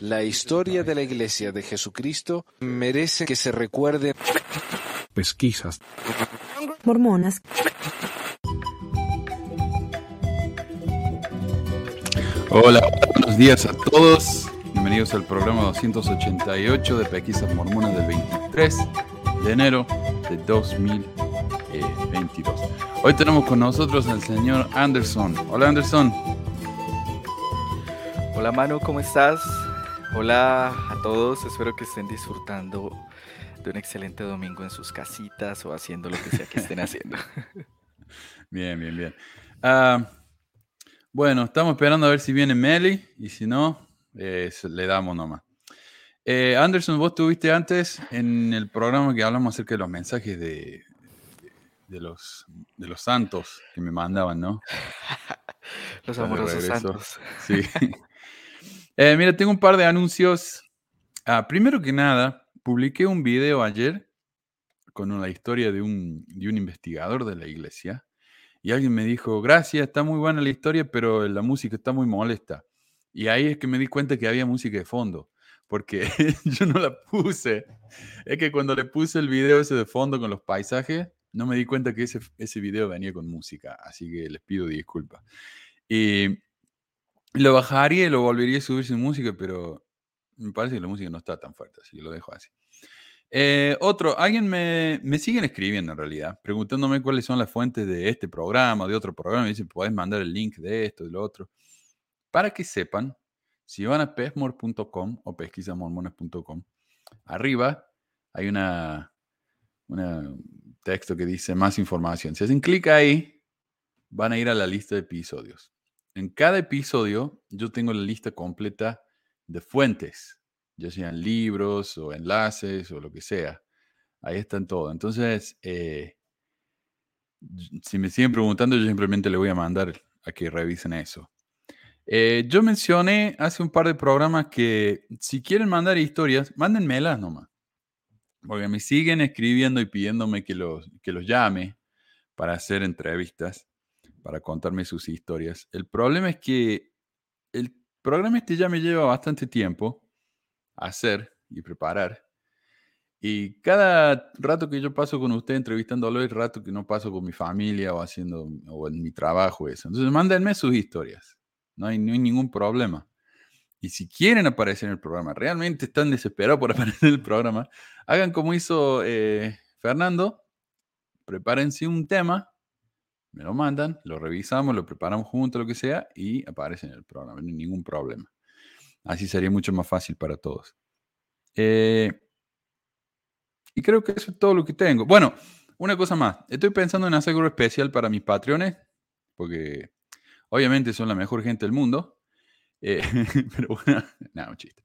La historia de la Iglesia de Jesucristo merece que se recuerde. Pesquisas. Mormonas. Hola, buenos días a todos. Bienvenidos al programa 288 de Pesquisas Mormonas del 23 de enero de 2022. Hoy tenemos con nosotros al señor Anderson. Hola Anderson. Hola Manu, ¿cómo estás? Hola a todos, espero que estén disfrutando de un excelente domingo en sus casitas o haciendo lo que sea que estén haciendo. Bien, bien, bien. Ah, bueno, estamos esperando a ver si viene Meli y si no, eh, le damos nomás. Eh, Anderson, vos estuviste antes en el programa que hablamos acerca de los mensajes de, de, los, de los santos que me mandaban, ¿no? los amorosos santos. Sí. Eh, mira, tengo un par de anuncios. Ah, primero que nada, publiqué un video ayer con una historia de un, de un investigador de la iglesia. Y alguien me dijo, gracias, está muy buena la historia, pero la música está muy molesta. Y ahí es que me di cuenta que había música de fondo, porque yo no la puse. Es que cuando le puse el video ese de fondo con los paisajes, no me di cuenta que ese, ese video venía con música, así que les pido disculpas. Y lo bajaría y lo volvería a subir sin música, pero me parece que la música no está tan fuerte, así que lo dejo así. Eh, otro, alguien me, me siguen escribiendo en realidad, preguntándome cuáles son las fuentes de este programa, de otro programa. Me dicen, puedes mandar el link de esto, de lo otro. Para que sepan, si van a pesmor.com o pesquisamormones.com, arriba hay una, un texto que dice más información. Si hacen clic ahí, van a ir a la lista de episodios. En cada episodio yo tengo la lista completa de fuentes, ya sean libros o enlaces o lo que sea. Ahí están todo. Entonces, eh, si me siguen preguntando, yo simplemente le voy a mandar a que revisen eso. Eh, yo mencioné hace un par de programas que si quieren mandar historias, mándenmelas nomás. Porque me siguen escribiendo y pidiéndome que los, que los llame para hacer entrevistas para contarme sus historias. El problema es que el programa este ya me lleva bastante tiempo hacer y preparar. Y cada rato que yo paso con usted entrevistándolo es rato que no paso con mi familia o haciendo o en mi trabajo eso. Entonces mándenme sus historias. No hay, ningún problema. Y si quieren aparecer en el programa, realmente están desesperados por aparecer en el programa, hagan como hizo eh, Fernando, prepárense un tema me lo mandan, lo revisamos, lo preparamos juntos, lo que sea, y aparece en el programa, no hay ningún problema. Así sería mucho más fácil para todos. Eh, y creo que eso es todo lo que tengo. Bueno, una cosa más. Estoy pensando en hacer algo especial para mis patrones, porque obviamente son la mejor gente del mundo. Eh, pero bueno, nada, un chiste.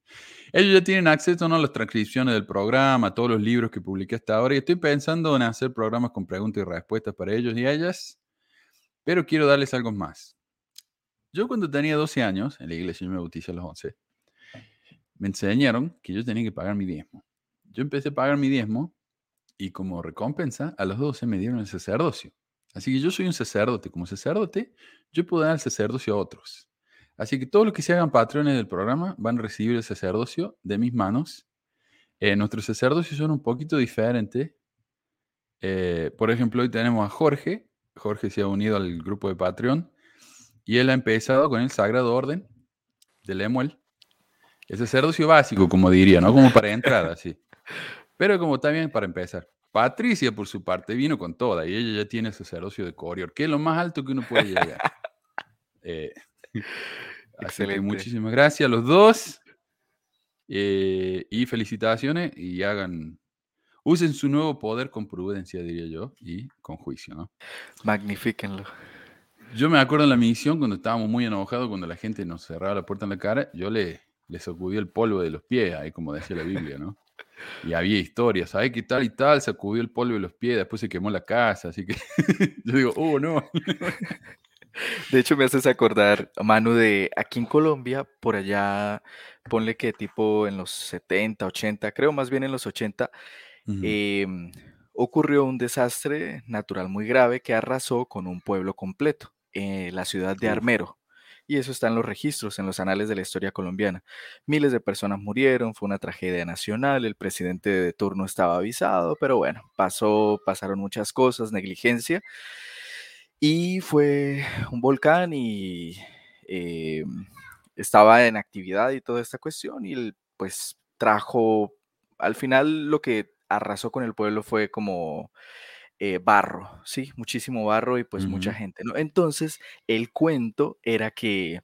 Ellos ya tienen acceso ¿no? a las transcripciones del programa, a todos los libros que publiqué hasta ahora, y estoy pensando en hacer programas con preguntas y respuestas para ellos y ellas. Pero quiero darles algo más. Yo cuando tenía 12 años, en la iglesia yo me bauticé a los 11, me enseñaron que yo tenía que pagar mi diezmo. Yo empecé a pagar mi diezmo y como recompensa a los 12 me dieron el sacerdocio. Así que yo soy un sacerdote. Como sacerdote, yo puedo dar el sacerdocio a otros. Así que todos los que se hagan patrones del programa van a recibir el sacerdocio de mis manos. Eh, nuestros sacerdocios son un poquito diferentes. Eh, por ejemplo, hoy tenemos a Jorge, Jorge se ha unido al grupo de Patreon y él ha empezado con el Sagrado Orden de Lemuel. El sacerdocio básico, como diría, ¿no? Como para entrar, así. Pero como también para empezar. Patricia, por su parte, vino con toda y ella ya tiene el sacerdocio de Corior, que es lo más alto que uno puede llegar. Eh, muchísimas gracias a los dos. Eh, y felicitaciones y hagan usen su nuevo poder con prudencia, diría yo, y con juicio, ¿no? Magnifíquenlo. Yo me acuerdo en la misión cuando estábamos muy enojados, cuando la gente nos cerraba la puerta en la cara, yo le, le sacudí el polvo de los pies, ahí como decía la Biblia, ¿no? Y había historias, ¿sabes qué tal y tal? Sacudió el polvo de los pies, después se quemó la casa, así que yo digo, oh, no. De hecho, me haces acordar, Manu, de aquí en Colombia, por allá, ponle que tipo en los 70, 80, creo más bien en los 80, Em, ocurrió un desastre natural muy grave que arrasó con un pueblo completo, eh, la ciudad de Armero. y eso está en los registros, en los anales de la historia colombiana. Miles de personas murieron, fue una tragedia nacional, el presidente de turno estaba avisado, pero bueno, pasó, pasaron muchas cosas, negligencia, y fue un volcán y eh, estaba en actividad y toda esta cuestión, y pues trajo, al final lo que arrasó con el pueblo fue como eh, barro, ¿sí? Muchísimo barro y pues mucha gente, ¿no? Entonces, el cuento era que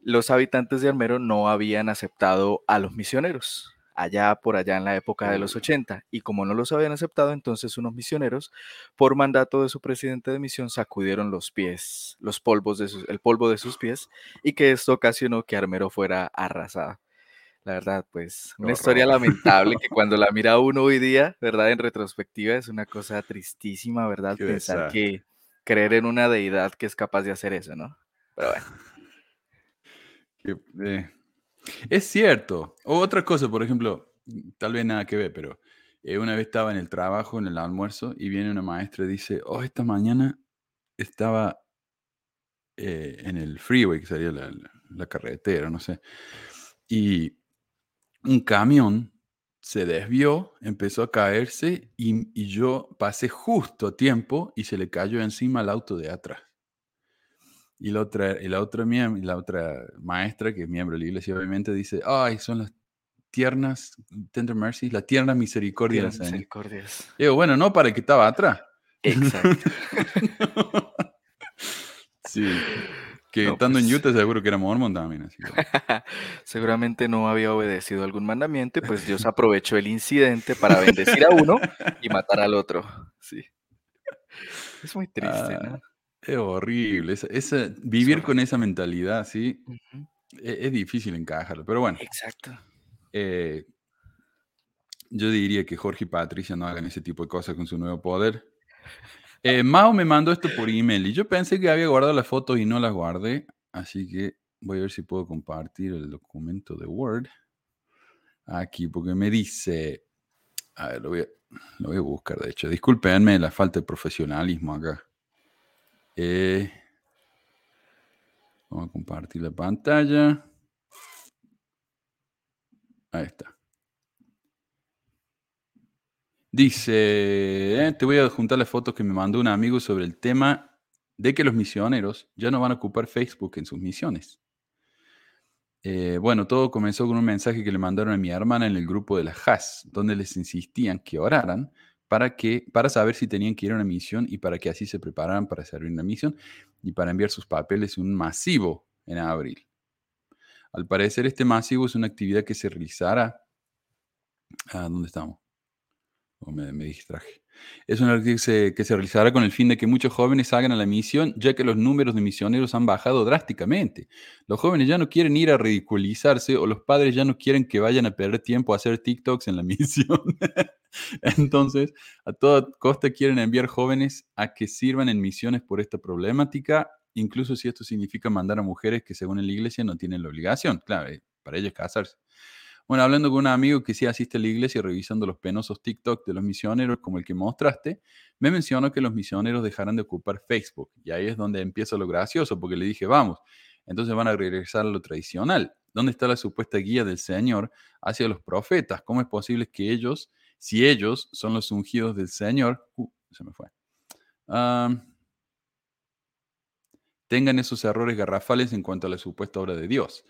los habitantes de Armero no habían aceptado a los misioneros allá por allá en la época de los 80 y como no los habían aceptado, entonces unos misioneros por mandato de su presidente de misión sacudieron los pies, los polvos de sus, el polvo de sus pies y que esto ocasionó que Armero fuera arrasada. La verdad, pues, una historia lamentable que cuando la mira uno hoy día, ¿verdad? En retrospectiva es una cosa tristísima, ¿verdad? Pensar que creer en una deidad que es capaz de hacer eso, ¿no? Pero bueno. Eh, es cierto. O otra cosa, por ejemplo, tal vez nada que ver, pero eh, una vez estaba en el trabajo, en el almuerzo, y viene una maestra y dice, oh, esta mañana estaba eh, en el freeway, que sería la, la carretera, no sé. Y un camión se desvió, empezó a caerse y, yo pasé justo a tiempo y se le cayó encima al auto de atrás. Y la otra, y la otra, la otra maestra, que es miembro de la iglesia, obviamente dice, ay, son las tiernas, tender mercy, la tierna misericordia de misericordias. Digo, bueno, no para el que estaba atrás. Exacto. sí. Que estando en pues Utah seguro que era mormón también. Seguramente no había obedecido algún mandamiento y pues Dios aprovechó el incidente para bendecir a uno y matar al otro. Sí. Es muy triste, ¿no? Ah, es horrible. vivir con esa mentalidad, ¿sí? E, es, difícil encajarlo, pero bueno. Exacto. Eh, yo diría que Jorge y Patricia no hagan ese tipo de cosas con su nuevo poder. Eh, Mao me mandó esto por email y yo pensé que había guardado las fotos y no las guardé, así que voy a ver si puedo compartir el documento de Word aquí, porque me dice, a ver, lo voy a, buscar de hecho, discúlpenme la falta de profesionalismo acá. Eh, vamos a compartir la pantalla. Ahí está. Dice, eh, te voy a juntar las fotos que me mandó un amigo sobre el tema de que los misioneros ya no van a ocupar Facebook en sus misiones. Eh, bueno, todo comenzó con un mensaje que le mandaron a mi hermana en el grupo de la HAS, donde les insistían que oraran para, que, para saber si tenían que ir a una misión y para que así se prepararan para servir una misión y para enviar sus papeles un masivo en abril. Al parecer, este masivo es una actividad que se realizará. ¿A ah, dónde estamos? Me, distraje. Es una se, que se realizará con el fin de que muchos jóvenes salgan a la misión, ya que los números de misioneros han bajado drásticamente. Los jóvenes ya no quieren ir a ridiculizarse o los padres ya no quieren que vayan a perder tiempo a hacer TikToks en la misión. Entonces, a toda costa quieren enviar jóvenes a que sirvan en misiones por esta problemática, incluso si esto significa mandar a mujeres que según la iglesia no tienen la obligación. Claro, eh, para ellos casarse. Bueno, hablando con un amigo que sí asiste a la iglesia y revisando los penosos TikTok de los misioneros, como el que mostraste, me mencionó que los misioneros dejarán de ocupar Facebook. Y ahí es donde empieza lo gracioso, porque le dije, vamos, entonces van a regresar a lo tradicional. ¿Dónde está la supuesta guía del Señor hacia los profetas? ¿Cómo es posible que ellos, si ellos son los ungidos del Señor, uh, se me fue, tengan esos errores garrafales en cuanto a la supuesta obra de Dios?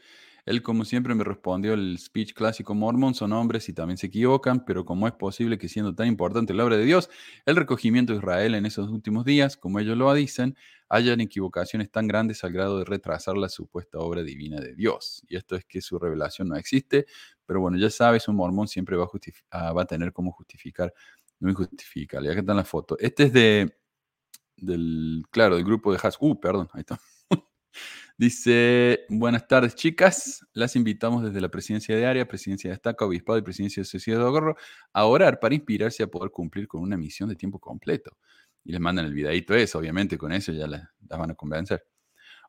Él, como siempre, me respondió el speech clásico mormón, son hombres y también se equivocan, pero ¿cómo es posible que siendo tan importante la obra de Dios, el recogimiento de Israel en esos últimos días, como ellos lo dicen, hayan equivocaciones tan grandes al grado de retrasar la supuesta obra divina de Dios? Y esto es que su revelación no existe, pero bueno, ya sabes, un mormón siempre va a, ah, va a tener cómo justificar, no injustificable. Acá está la foto. Este es de, del, claro, del grupo de Has. Uh, perdón, ahí está. Dice, buenas tardes chicas, las invitamos desde la presidencia de área, presidencia de estaca, obispado y presidencia de sociedad de ahorro a orar para inspirarse a poder cumplir con una misión de tiempo completo. Y les mandan el videito eso, obviamente con eso ya las, van a convencer.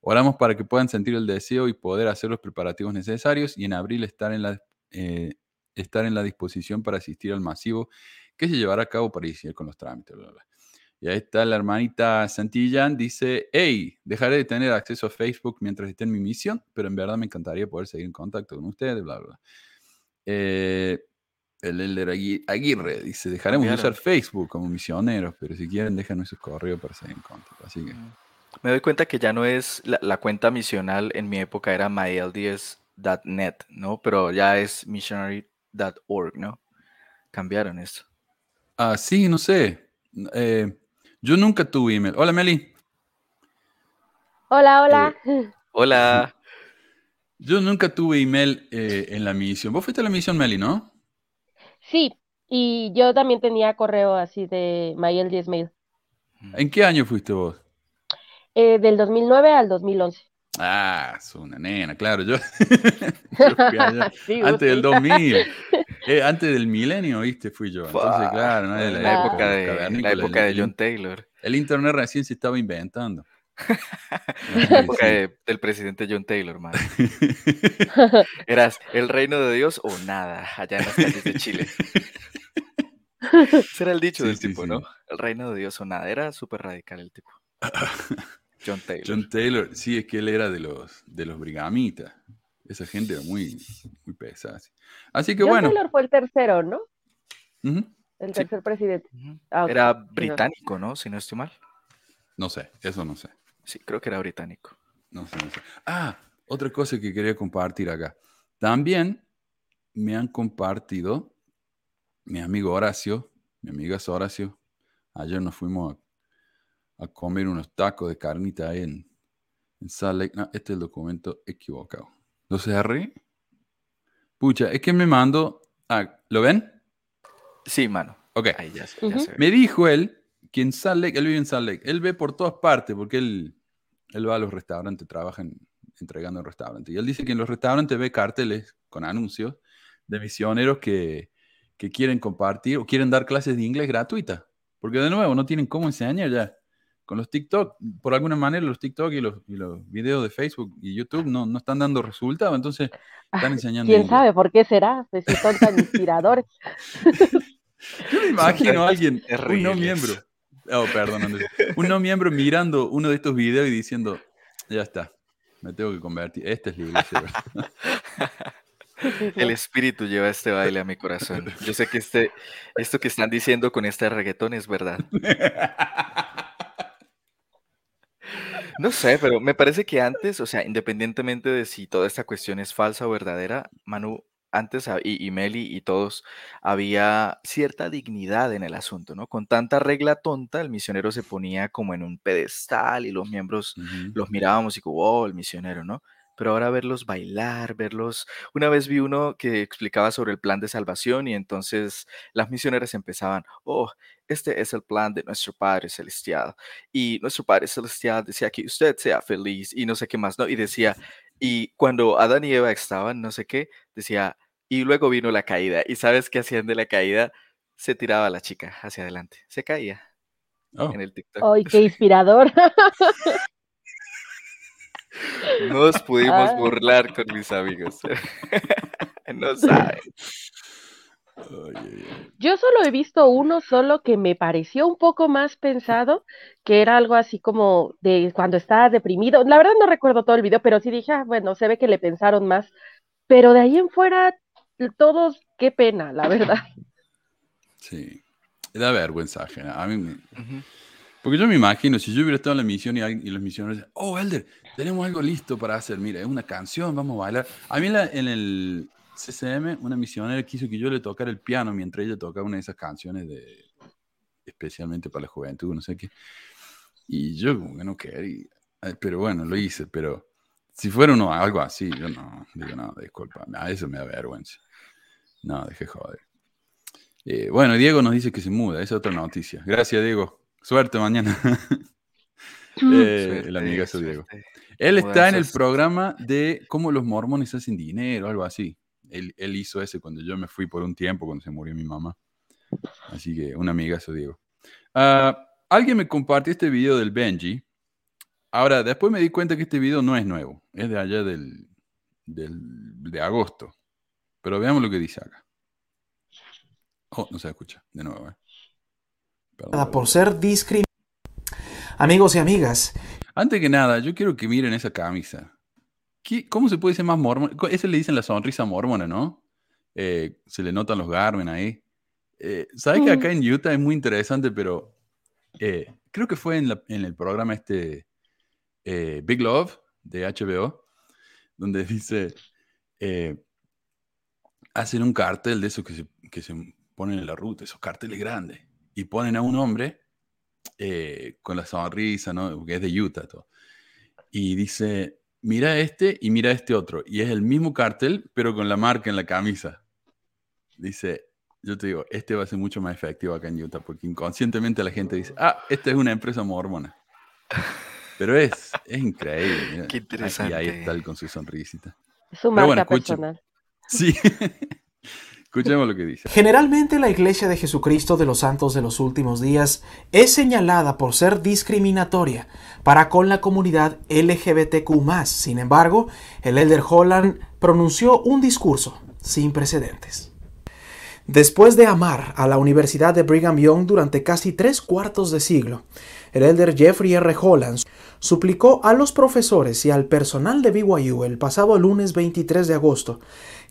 Oramos para que puedan sentir el deseo y poder hacer los preparativos necesarios y en abril estar en la, eh, estar en la disposición para asistir al masivo que se llevará a cabo para iniciar con los trámites. Y ahí está la hermanita Santillán, dice, hey, dejaré de tener acceso a Facebook mientras esté en mi misión, pero en verdad me encantaría poder seguir en contacto con ustedes, bla, bla. Eh, el Elder Aguirre dice, dejaremos de usar Facebook como misioneros, pero si quieren déjanos su correo para seguir en contacto. Así que... Mm. Me doy cuenta que ya no es la, cuenta misional, en mi época era mylds.net, ¿no? Pero ya es missionary.org, ¿no? Cambiaron eso. Ah, sí, no sé. Eh, yo nunca tuve email. Hola, Meli. Hola, hola. Eh, hola. Yo nunca tuve email eh, en la misión. Vos fuiste a la misión, Meli, ¿no? Sí, y yo también tenía correo así de Mail 10 Mail. ¿En qué año fuiste vos? Eh, del 2009 al 2011. Ah, es una nena, claro. Yo, antes del 2000, eh, antes del milenio, viste, fui yo. Entonces, claro, no la, la, época de, la época de John Taylor. El internet recién se estaba inventando. la época del presidente John Taylor, man. Eras el reino de Dios o nada, allá en las calles de Chile. Ese era el dicho del tipo, ¿no? El reino de Dios o nada. Era súper radical el tipo. John Taylor. John Taylor, sí, es que él era de los, de los brigamitas. Esa gente era muy, muy pesada. Así que John bueno. Taylor fue el tercero, ¿no? El tercer presidente. Ah, era británico, ¿no? Si no estoy mal. No sé, eso no sé. Sí, creo que era británico. No sé, no sé. Ah, otra cosa que quería compartir acá. También me han compartido mi amigo Horacio, mi amiga Horacio. Ayer nos fuimos a a comer unos tacos de carnita ahí en, en Salt Lake. No, este es el documento equivocado. ¿Lo cerré? Pucha, es que me mando. Ah, ¿Lo ven? Sí, mano. Ok. Ahí ya, Me dijo él que en Salt Lake, él vive en Salt Lake, él ve por todas partes porque él, él va a los restaurantes, trabaja entregando en restaurantes. Y él dice que en los restaurantes ve carteles con anuncios de misioneros que, que quieren compartir o quieren dar clases de inglés gratuitas. Porque de nuevo, no tienen cómo enseñar ya con los TikTok, por alguna manera los TikTok y los, y los videos de Facebook y YouTube no, no están dando resultados, entonces están enseñando. ¿Quién sabe por qué será? Pues si son tan inspiradores. Yo me imagino a alguien, un no miembro, oh, perdón, un no miembro mirando uno de estos videos y diciendo, ya está, me tengo que convertir, esta es la iglesia. El espíritu lleva este baile a mi corazón. Yo sé que este, esto que están diciendo con este reggaetón es verdad. No sé, pero me parece que antes, o sea, independientemente de si toda esta cuestión es falsa o verdadera, Manu, antes y, y, Meli y todos, había cierta dignidad en el asunto, ¿no? Con tanta regla tonta, el misionero se ponía como en un pedestal y los miembros los mirábamos y como, oh, el misionero, ¿no? Pero ahora verlos bailar, verlos... Una vez vi uno que explicaba sobre el plan de salvación y entonces las misioneras empezaban, oh, este es el plan de nuestro Padre Celestial. Y nuestro Padre Celestial decía que usted sea feliz y no sé qué más, ¿no? Y decía, y cuando Adán y Eva estaban, no sé qué, decía, y luego vino la caída. ¿Y sabes qué hacían de la caída? Se tiraba la chica hacia adelante, se caía. Oh. En el TikTok. ¡Ay, qué inspirador! Nos pudimos burlar con mis amigos. no saben. Yo solo he visto uno solo que me pareció un poco más pensado, que era algo así como de cuando estaba deprimido. La verdad no recuerdo todo el video, pero sí dije, ah, bueno, se ve que le pensaron más. Pero de ahí en fuera, todos, qué pena, la verdad. Sí, da vergüenza A mí Porque yo me imagino, si yo hubiera estado en la misión y, los misioneros, oh, Elder, tenemos algo listo para hacer, mira, es una canción, vamos a bailar. A mí en el CCM, una misionera quiso que yo le tocara el piano mientras ella tocaba una de esas canciones de especialmente para la juventud, no sé qué. Y yo como que no quería, eh, pero bueno, lo hice, pero si fuera uno, algo así, yo no, digo, no, disculpa, a eso me da vergüenza. No, dejé joder. Eh, bueno, Diego nos dice que se muda, es otra noticia. Gracias, Diego. Suerte mañana. eh, el amigazo Diego. Él está en el programa de cómo los mormones hacen dinero, algo así. Él, hizo ese cuando yo me fui por un tiempo, cuando se murió mi mamá. Así que un amigazo, Diego. Ah, alguien me compartió este video del Benji. Ahora, después me di cuenta que este video no es nuevo. Es de allá del, de agosto. Pero veamos lo que dice acá. Oh, no se escucha. De nuevo, eh. Por ser discriminado Amigos y amigas. Antes que nada, yo quiero que miren esa camisa. ¿Cómo se puede decir más mormón? Ese le dicen la sonrisa mormona, ¿no? Eh, se le notan los Garmin ahí. Eh, ¿Sabes que acá en Utah es muy interesante, pero eh, creo que fue en, el programa este Big Love de HBO, donde dice, hacen un cartel de esos que se, que se ponen en la ruta, esos carteles grandes, y ponen a un hombre con la sonrisa, ¿no? Que es de Utah, todo. Y dice, mira este y mira este otro. Y es el mismo cartel, pero con la marca en la camisa. Dice, yo te digo, este va a ser mucho más efectivo acá en Utah, porque inconscientemente la gente dice, ah, esta es una empresa mormona. Pero es, es increíble. Qué interesante. Y ahí está con su sonrisita. Es su marca personal. Sí. Escuchemos lo que dice. Generalmente la Iglesia de Jesucristo de los Santos de los Últimos Días es señalada por ser discriminatoria para con la comunidad LGBTQ. Sin embargo, el Elder Holland pronunció un discurso sin precedentes. Después de amar a la Universidad de Brigham Young durante casi tres cuartos de siglo, el elder Jeffrey R. Holland suplicó a los profesores y al personal de BYU el pasado lunes 23 de agosto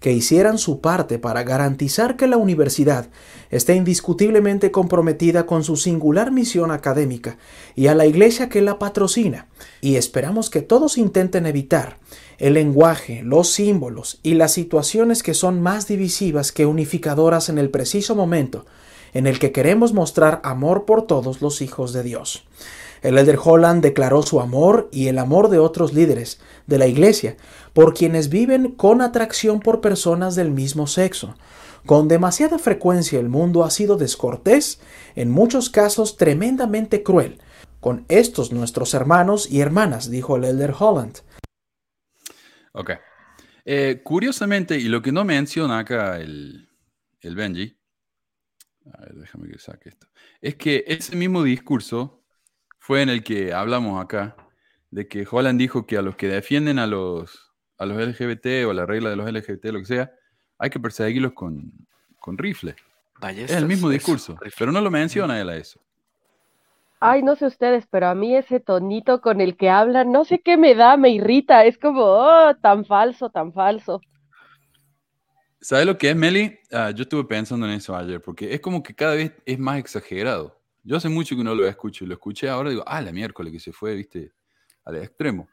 que hicieran su parte para garantizar que la universidad esté indiscutiblemente comprometida con su singular misión académica y a la iglesia que la patrocina, y esperamos que todos intenten evitar el lenguaje, los símbolos y las situaciones que son más divisivas que unificadoras en el preciso momento en el que queremos mostrar amor por todos los hijos de Dios. El elder Holland declaró su amor y el amor de otros líderes de la iglesia por quienes viven con atracción por personas del mismo sexo. Con demasiada frecuencia el mundo ha sido descortés, en muchos casos tremendamente cruel, con estos nuestros hermanos y hermanas, dijo el elder Holland. Ok. Eh, curiosamente, y lo que no menciona acá el, el Benji, a ver, déjame que saque esto, es que ese mismo discurso fue en el que hablamos acá, de que Holland dijo que a los que defienden a los, a los LGBT o la regla de los LGBT, lo que sea, hay que perseguirlos con, con rifle. es el mismo discurso, pero no lo menciona él a eso. Ay, no sé ustedes, pero a mí ese tonito con el que hablan, no sé qué me da, me irrita, es como, oh, tan falso, tan falso. ¿Sabes lo que es, Meli? Ah, yo estuve pensando en eso ayer, porque es como que cada vez es más exagerado. Yo hace mucho que no lo escucho y lo escuché ahora digo, ah, la miércoles que se fue, viste, al extremo.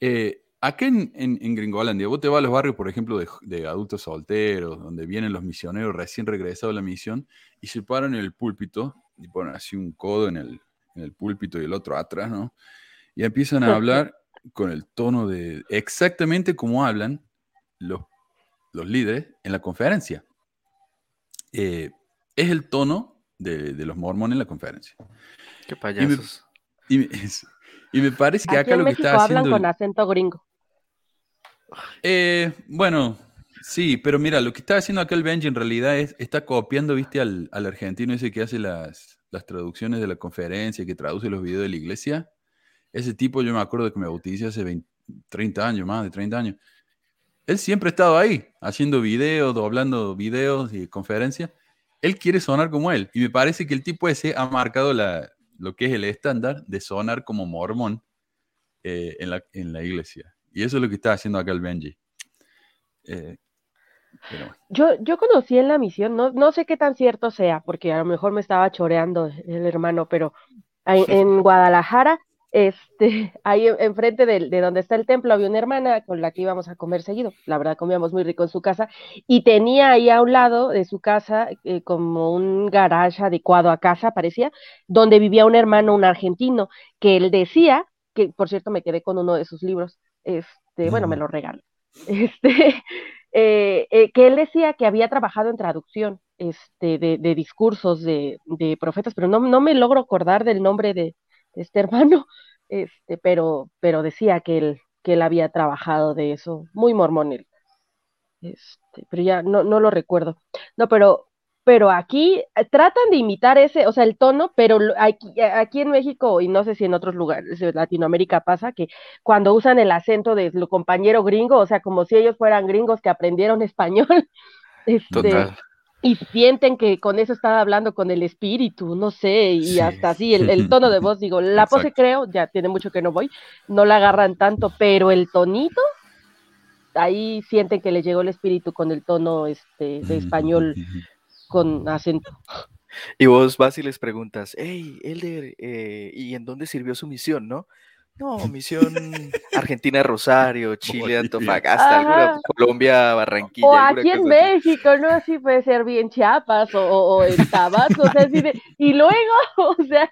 Eh, acá en, en, Gringolandia, vos te vas a los barrios, por ejemplo, de, adultos solteros, donde vienen los misioneros recién regresados de la misión y se paran en el púlpito y ponen así un codo en el, en el púlpito y el otro atrás, ¿no? Y empiezan a hablar con el tono de exactamente como hablan los, los líderes en la conferencia. Eh, es el tono de, los mormones en la conferencia. Qué payasos. Y me, parece que acá lo que está haciendo. hablan con acento gringo. Eh, bueno, sí, pero mira, lo que está haciendo acá el Benji en realidad es, está copiando, viste, al, argentino ese que hace las, las traducciones de la conferencia, que traduce los videos de la iglesia. Ese tipo, yo me acuerdo que me bauticé hace 30 años, más de 30 años. Él siempre ha estado ahí, haciendo videos, doblando videos y conferencias él quiere sonar como él. Y me parece que el tipo ese ha marcado la, lo que es el estándar de sonar como mormón eh, en, la, en, la, iglesia. Y eso es lo que está haciendo acá el Benji. Eh, yo, yo conocí en la misión, no, no sé qué tan cierto sea, porque a lo mejor me estaba choreando el hermano, pero en Guadalajara este, ahí enfrente de, de, donde está el templo había una hermana con la que íbamos a comer seguido, la verdad comíamos muy rico en su casa, y tenía ahí a un lado de su casa eh, como un garage adecuado a casa, parecía, donde vivía un hermano, un argentino, que él decía, que por cierto me quedé con uno de sus libros, este, bueno, me lo regaló, este, eh, eh, que él decía que había trabajado en traducción este, de, de discursos de, de profetas, pero no, no me logro acordar del nombre de este hermano, este, pero, pero decía que él, que él había trabajado de eso, muy mormón Este, pero ya no, no lo recuerdo. No, pero, pero aquí eh, tratan de imitar ese, o sea, el tono, pero aquí, aquí en México, y no sé si en otros lugares de Latinoamérica pasa, que cuando usan el acento de su compañero gringo, o sea, como si ellos fueran gringos que aprendieron español, este, y sienten que con eso estaba hablando con el espíritu, no sé, y hasta así, el, tono de voz, digo, la pose creo, ya tiene mucho que no voy, no la agarran tanto, pero el tonito, ahí sienten que le llegó el espíritu con el tono este, de español con acento. Y vos vas y les preguntas, hey, Elder, eh, ¿y en dónde sirvió su misión, no? No, misión Argentina, Rosario, Chile, Antofagasta, Colombia, Barranquilla. O aquí en México, ¿no? Así puede ser bien Chiapas o, en Tabasco, o sea, así de, y luego, o sea...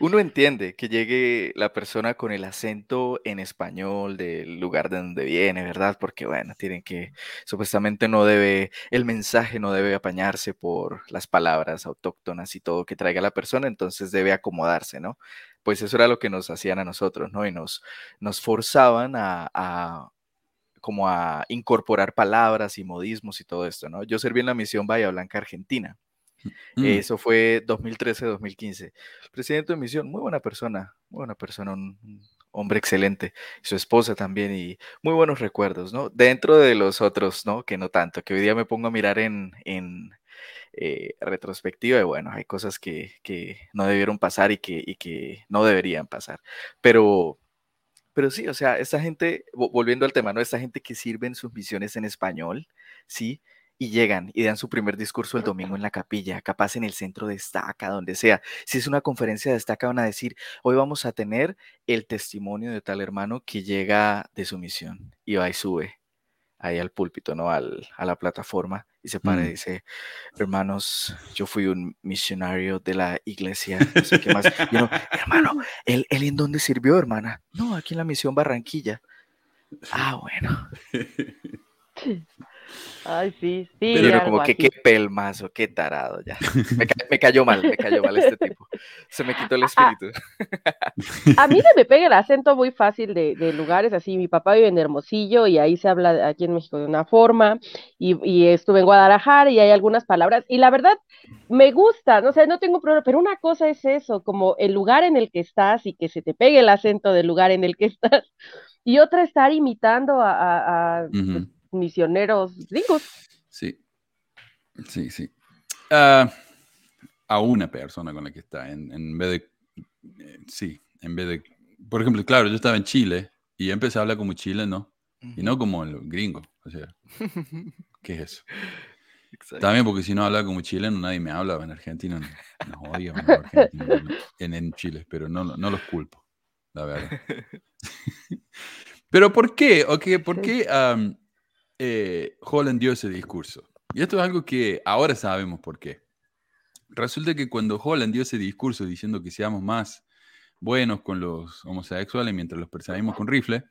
Uno entiende que llegue la persona con el acento en español del lugar de donde viene, ¿verdad? Porque, bueno, tienen que, supuestamente no debe, el mensaje no debe apañarse por las palabras autóctonas y todo que traiga la persona, entonces debe acomodarse, ¿no? pues eso era lo que nos hacían a nosotros, ¿no? Y nos, nos forzaban a, como a incorporar palabras y modismos y todo esto, ¿no? Yo serví en la misión Bahía Blanca, Argentina. Mm. Eso fue 2013-2015. El presidente de misión, muy buena persona, muy buena persona, un, hombre excelente. Su esposa también y muy buenos recuerdos, ¿no? Dentro de los otros, ¿no? Que no tanto, que hoy día me pongo a mirar en, en eh, retrospectiva y bueno, hay cosas que, no debieron pasar y que, que no deberían pasar. Pero, pero sí, o sea, esta gente, volviendo al tema, ¿no? Esta gente que sirve en sus misiones en español, ¿sí? Y llegan y dan su primer discurso el domingo en la capilla, capaz en el centro de estaca, donde sea. Si es una conferencia de estaca, van a decir, hoy vamos a tener el testimonio de tal hermano que llega de su misión y va y sube ahí al púlpito, ¿no? Al, a la plataforma y se para y mm. dice, hermanos, yo fui un misionario de la iglesia, no sé qué más. Y hermano, ¿él, ¿él en dónde sirvió, hermana? No, aquí en la misión Barranquilla. Ah, bueno. Ay, sí, sí. Pero como que qué pelmazo, qué tarado, ya. Me, cayó mal, me cayó mal este tipo. Se me quitó el espíritu. A, mí se me pega el acento muy fácil de, lugares así. Mi papá vive en Hermosillo y ahí se habla aquí en México de una forma. Y, estuve en Guadalajara y hay algunas palabras. Y la verdad, me gusta, no sé, no tengo problema. Pero una cosa es eso, como el lugar en el que estás y que se te pegue el acento del lugar en el que estás. Y otra, estar imitando a, misioneros gringos. Sí, sí, sí. Ah, a una persona con la que está, en, vez de, eh, sí, en vez de, por ejemplo, claro, yo estaba en Chile y empecé a hablar como chileno y no como el gringo. O sea, ¿qué es eso? También porque si no habla como chileno, nadie me habla en Argentina. no odio en, en, Chile, pero no, no los culpo, la verdad. pero ¿por qué? Okay, ¿Por qué eh, Holland dio ese discurso. Y esto es algo que ahora sabemos por qué. Resulta que cuando Holland dio ese discurso diciendo que seamos más buenos con los homosexuales mientras los perseguimos con rifle,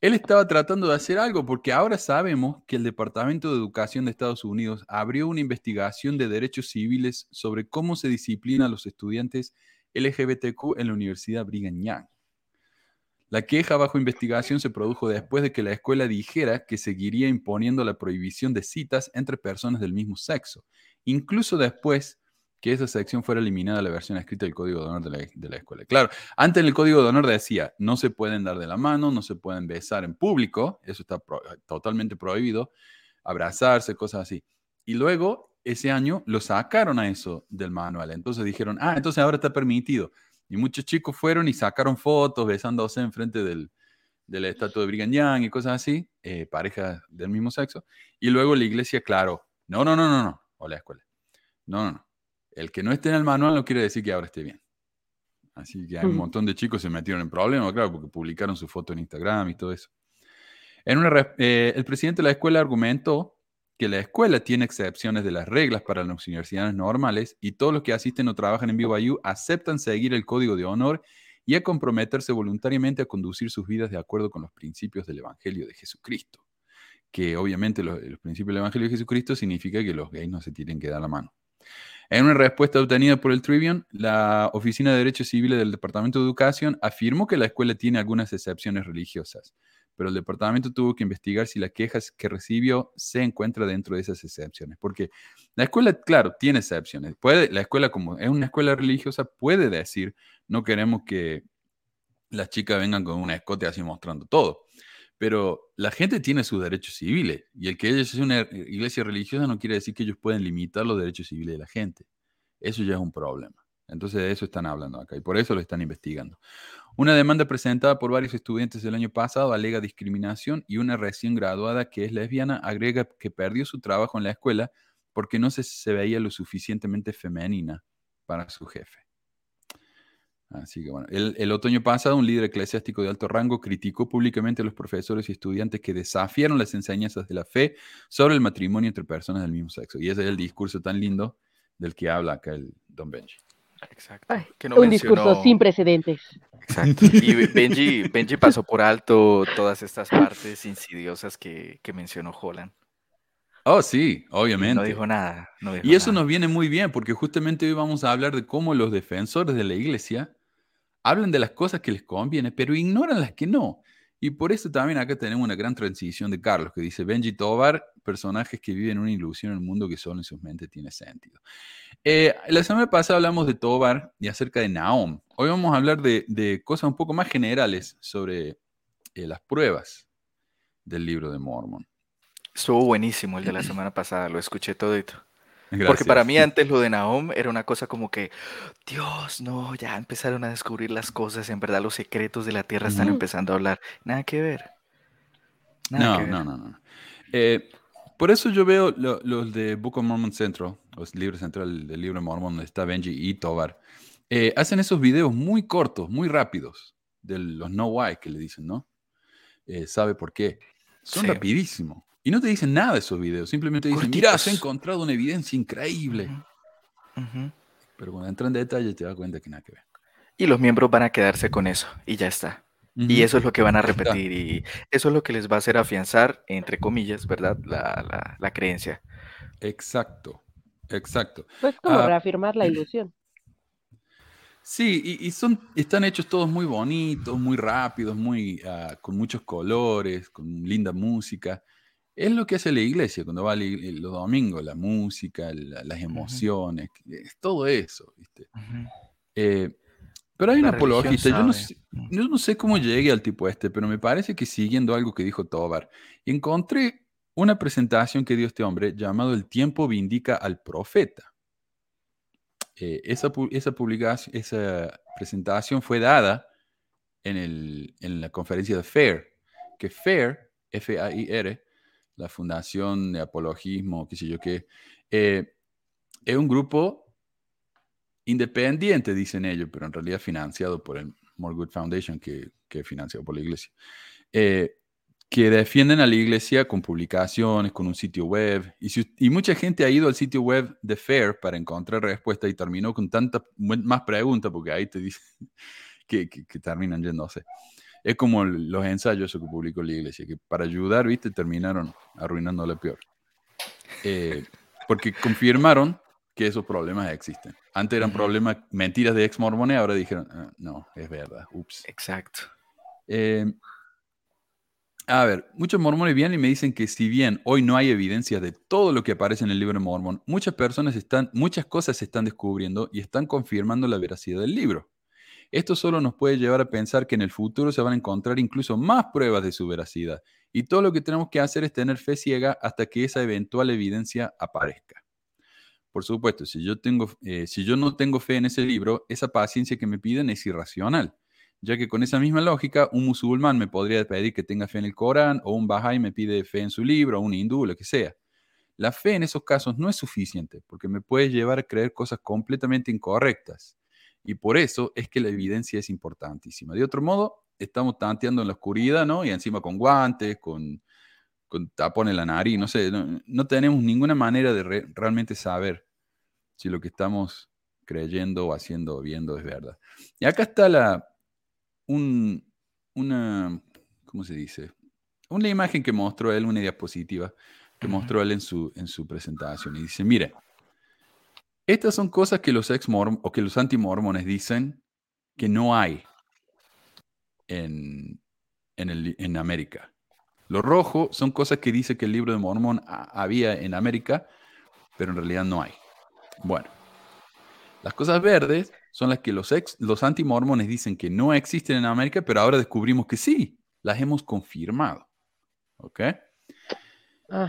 él estaba tratando de hacer algo porque ahora sabemos que el Departamento de Educación de Estados Unidos abrió una investigación de derechos civiles sobre cómo se disciplina a los estudiantes LGBTQ en la Universidad Brigham Young. La queja bajo investigación se produjo después de que la escuela dijera que seguiría imponiendo la prohibición de citas entre personas del mismo sexo, incluso después que esa sección fuera eliminada la versión escrita del Código de Honor de la, escuela. Claro, antes el Código de Honor decía, no se pueden dar de la mano, no se pueden besar en público, eso está totalmente prohibido, abrazarse, cosas así. Y luego, ese año, lo sacaron a eso del manual. Entonces dijeron, ah, entonces ahora está permitido. Y muchos chicos fueron y sacaron fotos besándose enfrente del, de la estatua de Brigham Young y cosas así, eh, parejas del mismo sexo. Y luego la iglesia, claro, no, no, no, no, no, o la escuela. No, no, no. El que no esté en el manual no quiere decir que ahora esté bien. Así que hay un montón de chicos se metieron en problemas, claro, porque publicaron su foto en Instagram y todo eso. En una, eh, el presidente de la escuela argumentó que la escuela tiene excepciones de las reglas para las universidades normales y todos los que asisten o trabajan en BYU aceptan seguir el código de honor y a comprometerse voluntariamente a conducir sus vidas de acuerdo con los principios del Evangelio de Jesucristo. Que obviamente los, principios del Evangelio de Jesucristo significa que los gays no se tienen que dar la mano. En una respuesta obtenida por el Tribune, la Oficina de Derechos Civiles del Departamento de Educación afirmó que la escuela tiene algunas excepciones religiosas, pero el departamento tuvo que investigar si la queja que recibió se encuentra dentro de esas excepciones, porque la escuela, claro, tiene excepciones. Puede, la escuela, como es una escuela religiosa, puede decir, no queremos que las chicas vengan con un escote así mostrando todo. Pero la gente tiene sus derechos civiles y el que ellos es una iglesia religiosa no quiere decir que ellos pueden limitar los derechos civiles de la gente. Eso ya es un problema. Entonces de eso están hablando acá y por eso lo están investigando. Una demanda presentada por varios estudiantes el año pasado alega discriminación y una recién graduada que es lesbiana agrega que perdió su trabajo en la escuela porque no se, se veía lo suficientemente femenina para su jefe. Así que bueno, el, otoño pasado un líder eclesiástico de alto rango criticó públicamente a los profesores y estudiantes que desafiaron las enseñanzas de la fe sobre el matrimonio entre personas del mismo sexo. Y ese es el discurso tan lindo del que habla acá el Don Benji. Exacto. un discurso sin precedentes. Exacto. Y Benji, Benji pasó por alto todas estas partes insidiosas que, mencionó Holland. Oh, sí, obviamente. No dijo nada. y eso nos viene muy bien, porque justamente hoy vamos a hablar de cómo los defensores de la iglesia hablan de las cosas que les conviene, pero ignoran las que no. Y por eso también acá tenemos una gran transición de Carlos, que dice Benji Tobar, personajes que viven una ilusión en el mundo que solo en sus mentes tiene sentido. Eh, la semana pasada hablamos de Tobar y acerca de Naom. Hoy vamos a hablar de, cosas un poco más generales sobre eh, las pruebas del libro de Mormon. Estuvo buenísimo el de la semana pasada, lo escuché todito. Porque para mí antes lo de Nahom era una cosa como que, Dios, no, ya empezaron a descubrir las cosas, en verdad los secretos de la tierra están empezando a hablar. Nada que ver. no, no, no, no, eh, por eso yo veo los de Book of Mormon Central, los libros central del libro Mormon, donde está Benji y Tobar, eh, hacen esos videos muy cortos, muy rápidos, de los no why que le dicen, ¿no? Eh, ¿Sabe por qué? Son rapidísimos. Y no te dicen nada de esos videos, simplemente dicen, mira, has encontrado una evidencia increíble. Pero cuando entran en detalle te das cuenta que nada que ver. Y los miembros van a quedarse con eso y ya está. Y eso es lo que van a repetir y eso es lo que les va a hacer afianzar, entre comillas, ¿verdad? La, creencia. Exacto, exacto. Pues como ah, reafirmar la ilusión. Sí, y, son, están hechos todos muy bonitos, muy rápidos, muy, ah, con muchos colores, con linda música. Es lo que hace la iglesia cuando va los domingos, la música, las emociones, es todo eso, ¿viste? Eh, pero hay un apologista, yo no, sé, yo no, sé, cómo llegué al tipo este, pero me parece que siguiendo algo que dijo Tobar, encontré una presentación que dio este hombre llamado El tiempo vindica al profeta. Eh, esa, esa, publicación, esa presentación fue dada en, el, en la conferencia de FAIR, que FAIR, F-A-I-R, la Fundación de Apologismo, qué sé yo qué, eh, es un grupo independiente, dicen ellos, pero en realidad financiado por el More Good Foundation, que, que es financiado por la iglesia, eh, que defienden a la iglesia con publicaciones, con un sitio web. Y, y, mucha gente ha ido al sitio web de FAIR para encontrar respuestas y terminó con tantas más preguntas, porque ahí te dicen que, que, que terminan yéndose. Es como los ensayos que publicó la iglesia, que para ayudar, viste, terminaron arruinándole peor. Eh, porque confirmaron que esos problemas existen. Antes eran problemas, mentiras de ex mormones, ahora dijeron, ah, no, es verdad, ups. Exacto. Eh, a ver, muchos mormones vienen y me dicen que si bien hoy no hay evidencia de todo lo que aparece en el libro de Mormón, muchas personas están, muchas cosas se están descubriendo y están confirmando la veracidad del libro. Esto solo nos puede llevar a pensar que en el futuro se van a encontrar incluso más pruebas de su veracidad. Y todo lo que tenemos que hacer es tener fe ciega hasta que esa eventual evidencia aparezca. Por supuesto, si yo, eh, no tengo fe en ese libro, esa paciencia que me piden es irracional, ya que con esa misma lógica, un musulmán me podría pedir que tenga fe en el Corán, o un Bahá'í me pide fe en su libro, o un hindú, lo que sea. La fe en esos casos no es suficiente, porque me puede llevar a creer cosas completamente incorrectas. Y por eso es que la evidencia es importantísima. De otro modo, estamos tanteando en la oscuridad, ¿no? Y encima con guantes, con, con tapón en la nariz, no sé, no, tenemos ninguna manera de realmente saber si lo que estamos creyendo o haciendo o viendo es verdad. Y acá está la, un, una, ¿cómo se dice? Una imagen que mostró él, una diapositiva que mostró él en su, en su presentación. Y dice, mire, estas son cosas que los ex o que los antimormones dicen que no hay en, en, América. Lo rojo son cosas que dice que el libro de Mormón había en América, pero en realidad no hay. Bueno, las cosas verdes son las que los, ex, los antimormones dicen que no existen en América, pero ahora descubrimos que sí, las hemos confirmado. ¿Ok?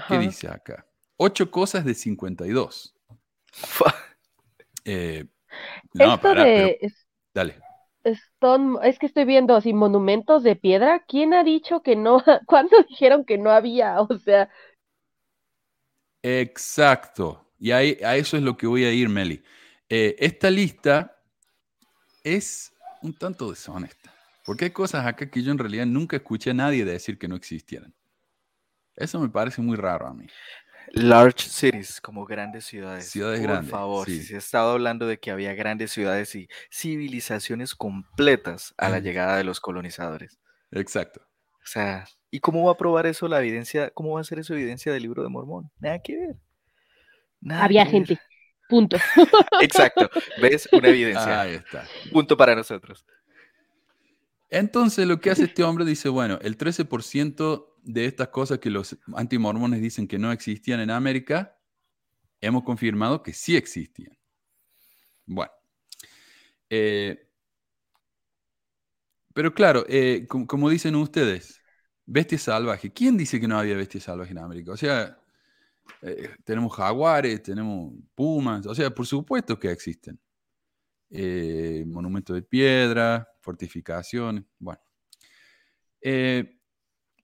¿Qué dice acá? Ocho cosas de 52. Eh, no, Esto de es- dale. Stone, es que estoy viendo así monumentos de piedra. ¿Quién ha dicho que no? ¿Cuándo dijeron que no había? O sea, Exacto. Y ahí, a eso es lo que voy a ir, Meli. Eh, esta lista es un tanto deshonesta. Porque hay cosas acá que yo en realidad nunca escuché a nadie decir que no existieran. Eso me parece muy raro a mí. Large cities, como grandes ciudades. Ciudades Por grandes, favor, sí. si se ha estado hablando de que había grandes ciudades y civilizaciones completas a la llegada de los colonizadores. Exacto. O sea, ¿y cómo va a probar eso la evidencia? ¿Cómo va a ser eso evidencia del libro de Mormón? Nada que ver. Nada había que ver. gente. Punto. Exacto. ¿Ves? Una evidencia. Ahí está. Punto para nosotros. Entonces lo que hace este hombre dice, bueno, el 13% de estas cosas que los antimormones dicen que no existían en América, hemos confirmado que sí existían. Bueno. eh, pero claro, eh, com- como dicen ustedes, bestia salvaje. ¿Quién dice que no había bestia salvaje en América? O sea, eh, tenemos jaguares, tenemos pumas, o sea, por supuesto que existen. Monumentos de piedra, fortificaciones, bueno. Eh,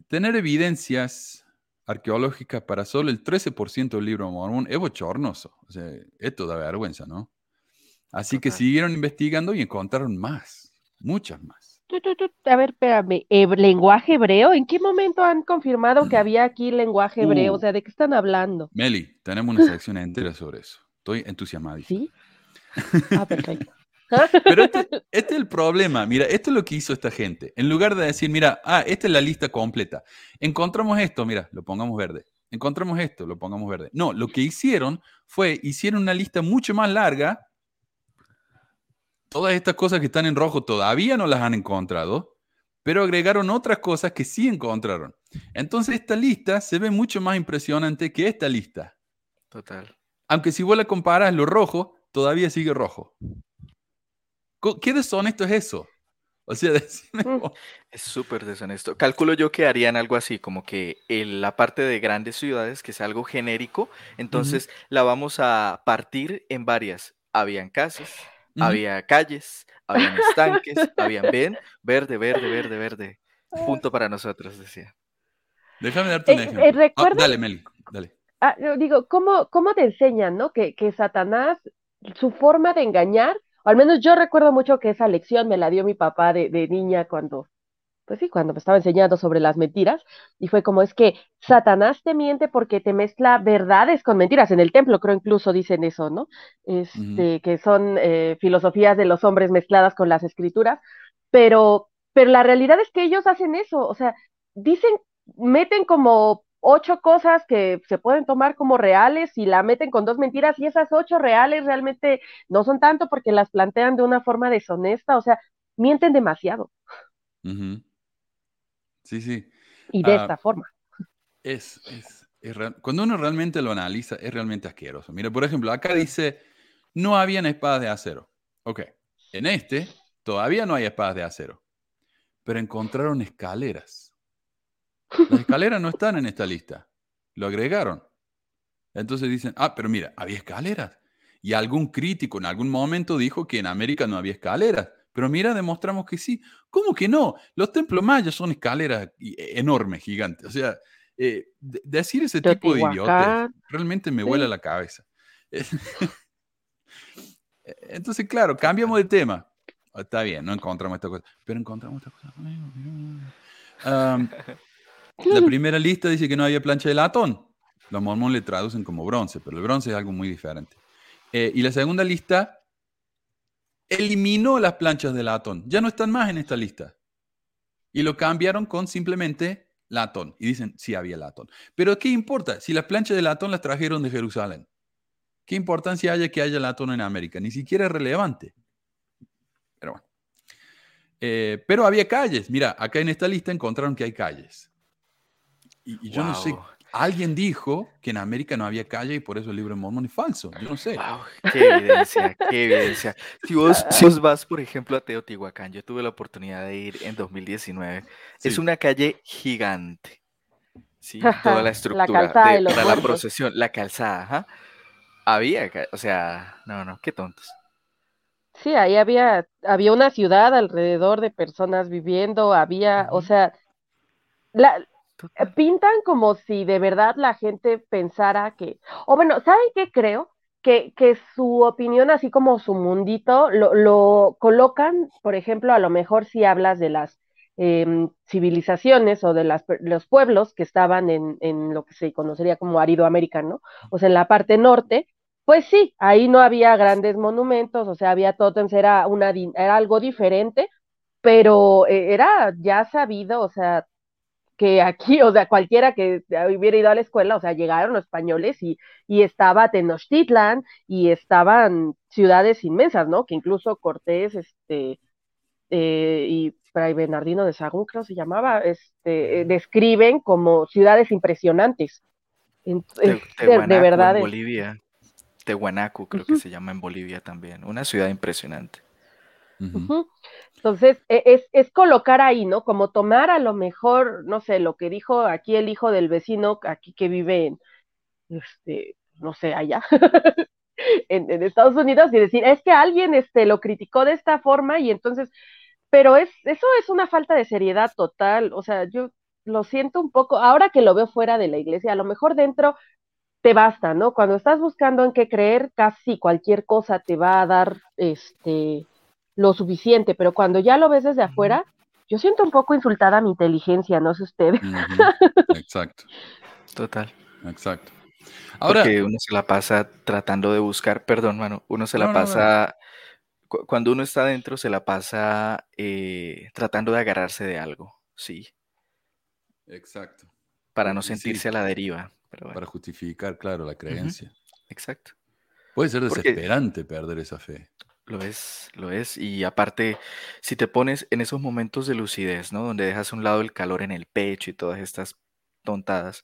tener evidencias arqueológicas para solo el 13% del libro de Mormón es bochornoso. O sea, esto da vergüenza, ¿no? Así que Total. siguieron investigando y encontraron más, muchas más. Tu, tu, tu, A ver, espérame. ¿eh, ¿Lenguaje hebreo? ¿En qué momento han confirmado que había aquí lenguaje hebreo? O Uh. sea, ¿de qué están hablando? Meli, tenemos una sección entera sobre eso. Estoy entusiasmadísimo. ¿Sí? Ah, perfecto. Pero este, este es el problema. Mira, esto es lo que hizo esta gente. En lugar de decir, mira, ah, esta es la lista completa. Encontramos esto, mira, lo pongamos verde. Encontramos esto, lo pongamos verde. No, lo que hicieron fue, hicieron una lista mucho más larga. Todas estas cosas que están en rojo todavía no las han encontrado, pero agregaron otras cosas que sí encontraron. Entonces esta lista se ve mucho más impresionante que esta lista. Total. Aunque si vos la comparas lo rojo, todavía sigue rojo. ¿Qué deshonesto es eso? O sea, decime Mm. Es súper deshonesto. Calculo yo que harían algo así, como que en la parte de grandes ciudades, que sea algo genérico, entonces la vamos a partir en varias. Habían casas, había calles, habían estanques, habían ven, verde, verde, verde, verde. Punto para nosotros, decía. Déjame darte un Eh, eh, ejemplo. Ah, ¿recuerdan? dale, Meli, dale. Ah, digo, ¿cómo, cómo te enseñan, no? Que, que Satanás, su forma de engañar, o al menos yo recuerdo mucho que esa lección me la dio mi papá de, de niña cuando, pues sí, cuando me estaba enseñando sobre las mentiras, y fue como es que Satanás te miente porque te mezcla verdades con mentiras. En el templo creo incluso dicen eso, ¿no? Este, que son eh, filosofías de los hombres mezcladas con las escrituras, pero, pero la realidad es que ellos hacen eso, o sea, dicen, meten como ocho cosas que se pueden tomar como reales y la meten con dos mentiras y esas ocho reales realmente no son tanto porque las plantean de una forma deshonesta, o sea, mienten demasiado. Sí, sí. y de Ah, esta forma. Es, es, es real- Cuando uno realmente lo analiza, es realmente asqueroso. Mira, por ejemplo, acá dice, no habían espadas de acero. Ok, en este todavía no hay espadas de acero, pero encontraron escaleras. Las escaleras no están en esta lista, lo agregaron. Entonces dicen, ah, pero mira, había escaleras. Y algún crítico en algún momento dijo que en América no había escaleras. Pero mira, demostramos que sí. ¿Cómo que no? Los templos mayas son escaleras i- enormes, gigantes. O sea, eh, de- decir ese tipo de Teotihuacán, realmente me sí. vuela la cabeza. Entonces, claro, cambiamos de tema. Está bien, no encontramos esta cosa, pero encontramos esta cosa. Am, la primera lista dice que no había plancha de latón. Los mormones le traducen como bronce, pero el bronce es algo muy diferente. Eh, y la segunda lista eliminó las planchas de latón. Ya no están más en esta lista. Y lo cambiaron con simplemente latón. Y dicen, sí había latón. Pero ¿qué importa? Si las planchas de latón las trajeron de Jerusalén. ¿Qué importancia haya que haya latón en América? Ni siquiera es relevante. Pero bueno. Eh, pero había calles. Mira, acá en esta lista encontraron que hay calles. Y, y yo no sé, alguien dijo que en América no había calle y por eso el libro de Mormón es falso. Yo no sé. Wow, qué evidencia, qué evidencia. Si vos, si vos vas, por ejemplo, a Teotihuacán, yo tuve la oportunidad de ir en 2019. Es una calle gigante. Sí, toda la estructura calzada de de, los para la procesión, la calzada, ajá. Había, o sea, no, no, qué tontos. Sí, ahí había, había una ciudad alrededor de personas viviendo, había, o sea, la. Pintan como si de verdad la gente pensara que, o bueno, ¿saben qué creo? Que, que su opinión, así como su mundito, lo, lo colocan, por ejemplo, a lo mejor si hablas de las em, civilizaciones o de las, los pueblos que estaban en, en lo que se conocería como árido americano, o sea, en la parte norte, pues sí, ahí no había grandes monumentos, o sea, había entonces era, una, era algo diferente, pero eh, era ya sabido, o sea, que aquí, o sea, cualquiera que hubiera ido a la escuela, o sea, llegaron los españoles y, y estaba Tenochtitlan y estaban ciudades inmensas, ¿no? Que incluso Cortés, este, eh, y Fray Bernardino de Sagún, creo se llamaba, este, eh, describen como ciudades impresionantes. Te- es de, verdad en Bolivia. Tehuanaco creo que se llama en Bolivia también. Una ciudad impresionante. Entonces, e- es, es colocar ahí, ¿no? Como tomar a lo mejor, no sé, lo que dijo aquí el hijo del vecino, aquí que vive en, este, no sé, allá, en, en Estados Unidos, y decir, es que alguien este, lo criticó de esta forma y entonces, pero es, eso es una falta de seriedad total, o sea, yo lo siento un poco, ahora que lo veo fuera de la iglesia, a lo mejor dentro te basta, ¿no? Cuando estás buscando en qué creer, casi cualquier cosa te va a dar este lo suficiente, pero cuando ya lo ves desde afuera, yo siento un poco insultada mi inteligencia, no sé ustedes. Exacto, Total. exacto. Ahora, Porque uno se la pasa tratando de buscar, perdón, mano, uno se la No, no, pasa, cu- cuando uno está adentro, se la pasa eh, tratando de agarrarse de algo, sí, exacto, para no sí. sentirse a la deriva. Pero bueno, para justificar, claro, la creencia. exacto. Puede ser Porque- desesperante perder esa fe. Lo es, lo es. Y aparte, si te pones en esos momentos de lucidez, ¿no? Donde dejas a un lado el calor en el pecho y todas estas tontadas,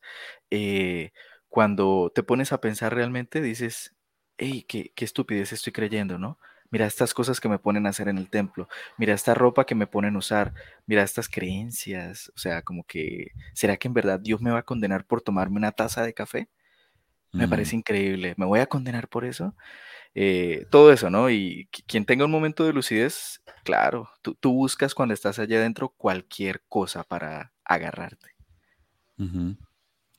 eh, cuando te pones a pensar realmente, dices, hey, qué, qué estupidez estoy creyendo, ¿no? Mira estas cosas que me ponen a hacer en el templo, mira esta ropa que me ponen a usar, mira estas creencias, o sea, como que, ¿será que en verdad Dios me va a condenar por tomarme una taza de café? Me Mm. parece increíble, ¿me voy a condenar por eso? Eh, todo eso, ¿no? Y qui- quien tenga un momento de lucidez, claro, tú, tú buscas cuando estás allá adentro cualquier cosa para agarrarte. Ujú.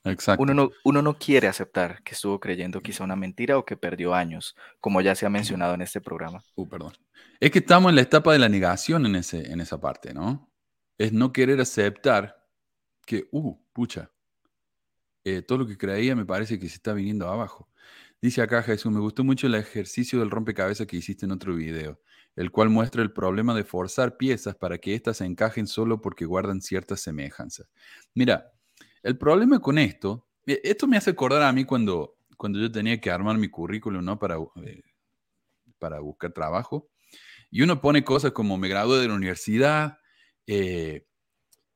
Exacto. Uno no, uno no quiere aceptar que estuvo creyendo quizá una mentira o que perdió años, como ya se ha mencionado en este programa. Uh, perdón. Es que estamos en la etapa de la negación en, ese, en esa parte, ¿no? Es no querer aceptar que, uh, pucha, eh, todo lo que creía me parece que se está viniendo abajo. Dice acá Jesús, me gustó mucho el ejercicio del rompecabezas que hiciste en otro video, el cual muestra el problema de forzar piezas para que éstas se encajen solo porque guardan ciertas semejanzas. Mira, el problema con esto, eh, esto me hace acordar a mí cuando, cuando yo tenía que armar mi currículum, ¿no? Para, eh, para buscar trabajo. Y uno pone cosas como me gradué de la universidad, eh,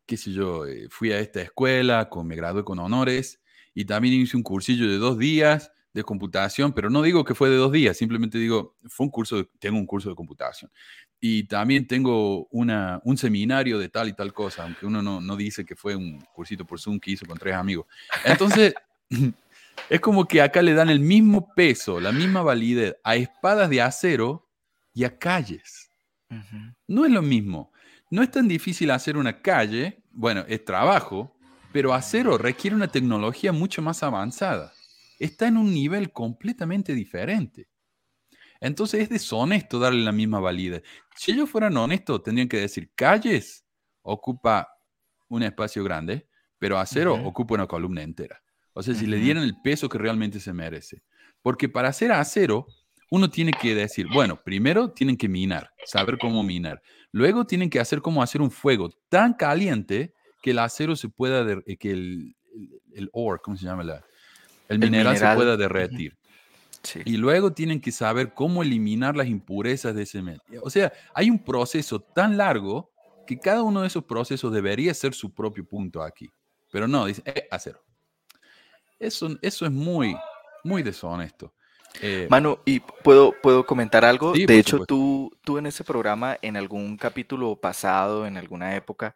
qué sé yo, eh, fui a esta escuela, con, me gradué con honores y también hice un cursillo de dos días de computación, pero no digo que fue de dos días, simplemente digo, fue un curso, de- tengo un curso de computación. Y también tengo una, un seminario de tal y tal cosa, aunque uno no, no dice que fue un cursito por Zoom que hizo con tres amigos. Entonces, es como que acá le dan el mismo peso, la misma validez a espadas de acero y a calles. No es lo mismo. No es tan difícil hacer una calle, bueno, es trabajo, pero acero requiere una tecnología mucho más avanzada. Está en un nivel completamente diferente. Entonces es deshonesto darle la misma validez. Si ellos fueran honestos, tendrían que decir, calles ocupa un espacio grande, pero acero ocupa una columna entera. O sea, si le dieran el peso que realmente se merece. Porque para hacer acero, uno tiene que decir, bueno, primero tienen que minar, saber cómo minar. Luego tienen que hacer cómo hacer un fuego tan caliente que el acero se pueda, eh, que el, el, el ore, ¿cómo se llama? La- el, El mineral, mineral, se pueda derretir. Sí. Y luego tienen que saber cómo eliminar las impurezas de ese metal. O sea, hay un proceso tan largo que cada uno de esos procesos debería ser su propio punto aquí. Pero no, dice, eh, acero. Eso, eso es muy, muy deshonesto. Eh, Manu, ¿y puedo, puedo comentar algo? Sí, de hecho, supuesto. tú, tú en ese programa, en algún capítulo pasado, en alguna época,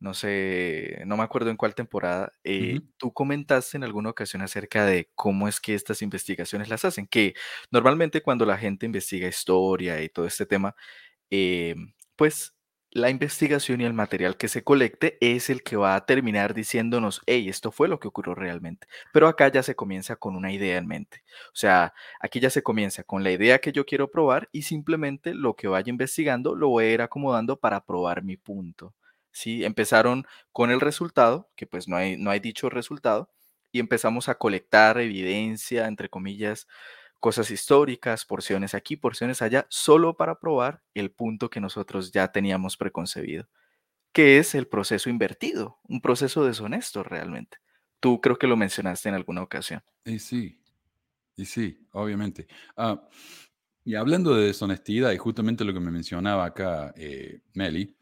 no sé, no me acuerdo en cuál temporada, eh, Ujú. tú comentaste en alguna ocasión acerca de cómo es que estas investigaciones las hacen, que normalmente cuando la gente investiga historia y todo este tema, eh, pues la investigación y el material que se colecte es el que va a terminar diciéndonos, hey, esto fue lo que ocurrió realmente. Pero acá ya se comienza con una idea en mente. O sea, aquí ya se comienza con la idea que yo quiero probar y simplemente lo que vaya investigando lo voy a ir acomodando para probar mi punto. ¿Sí? Empezaron con el resultado, que pues no hay, no hay dicho resultado, y empezamos a colectar evidencia, entre comillas, cosas históricas, porciones aquí, porciones allá, solo para probar el punto que nosotros ya teníamos preconcebido, que es el proceso invertido, un proceso deshonesto realmente. Tú creo que lo mencionaste en alguna ocasión. Y sí, y sí, obviamente. Ah, y hablando de deshonestidad, y justamente lo que me mencionaba acá eh, Meli,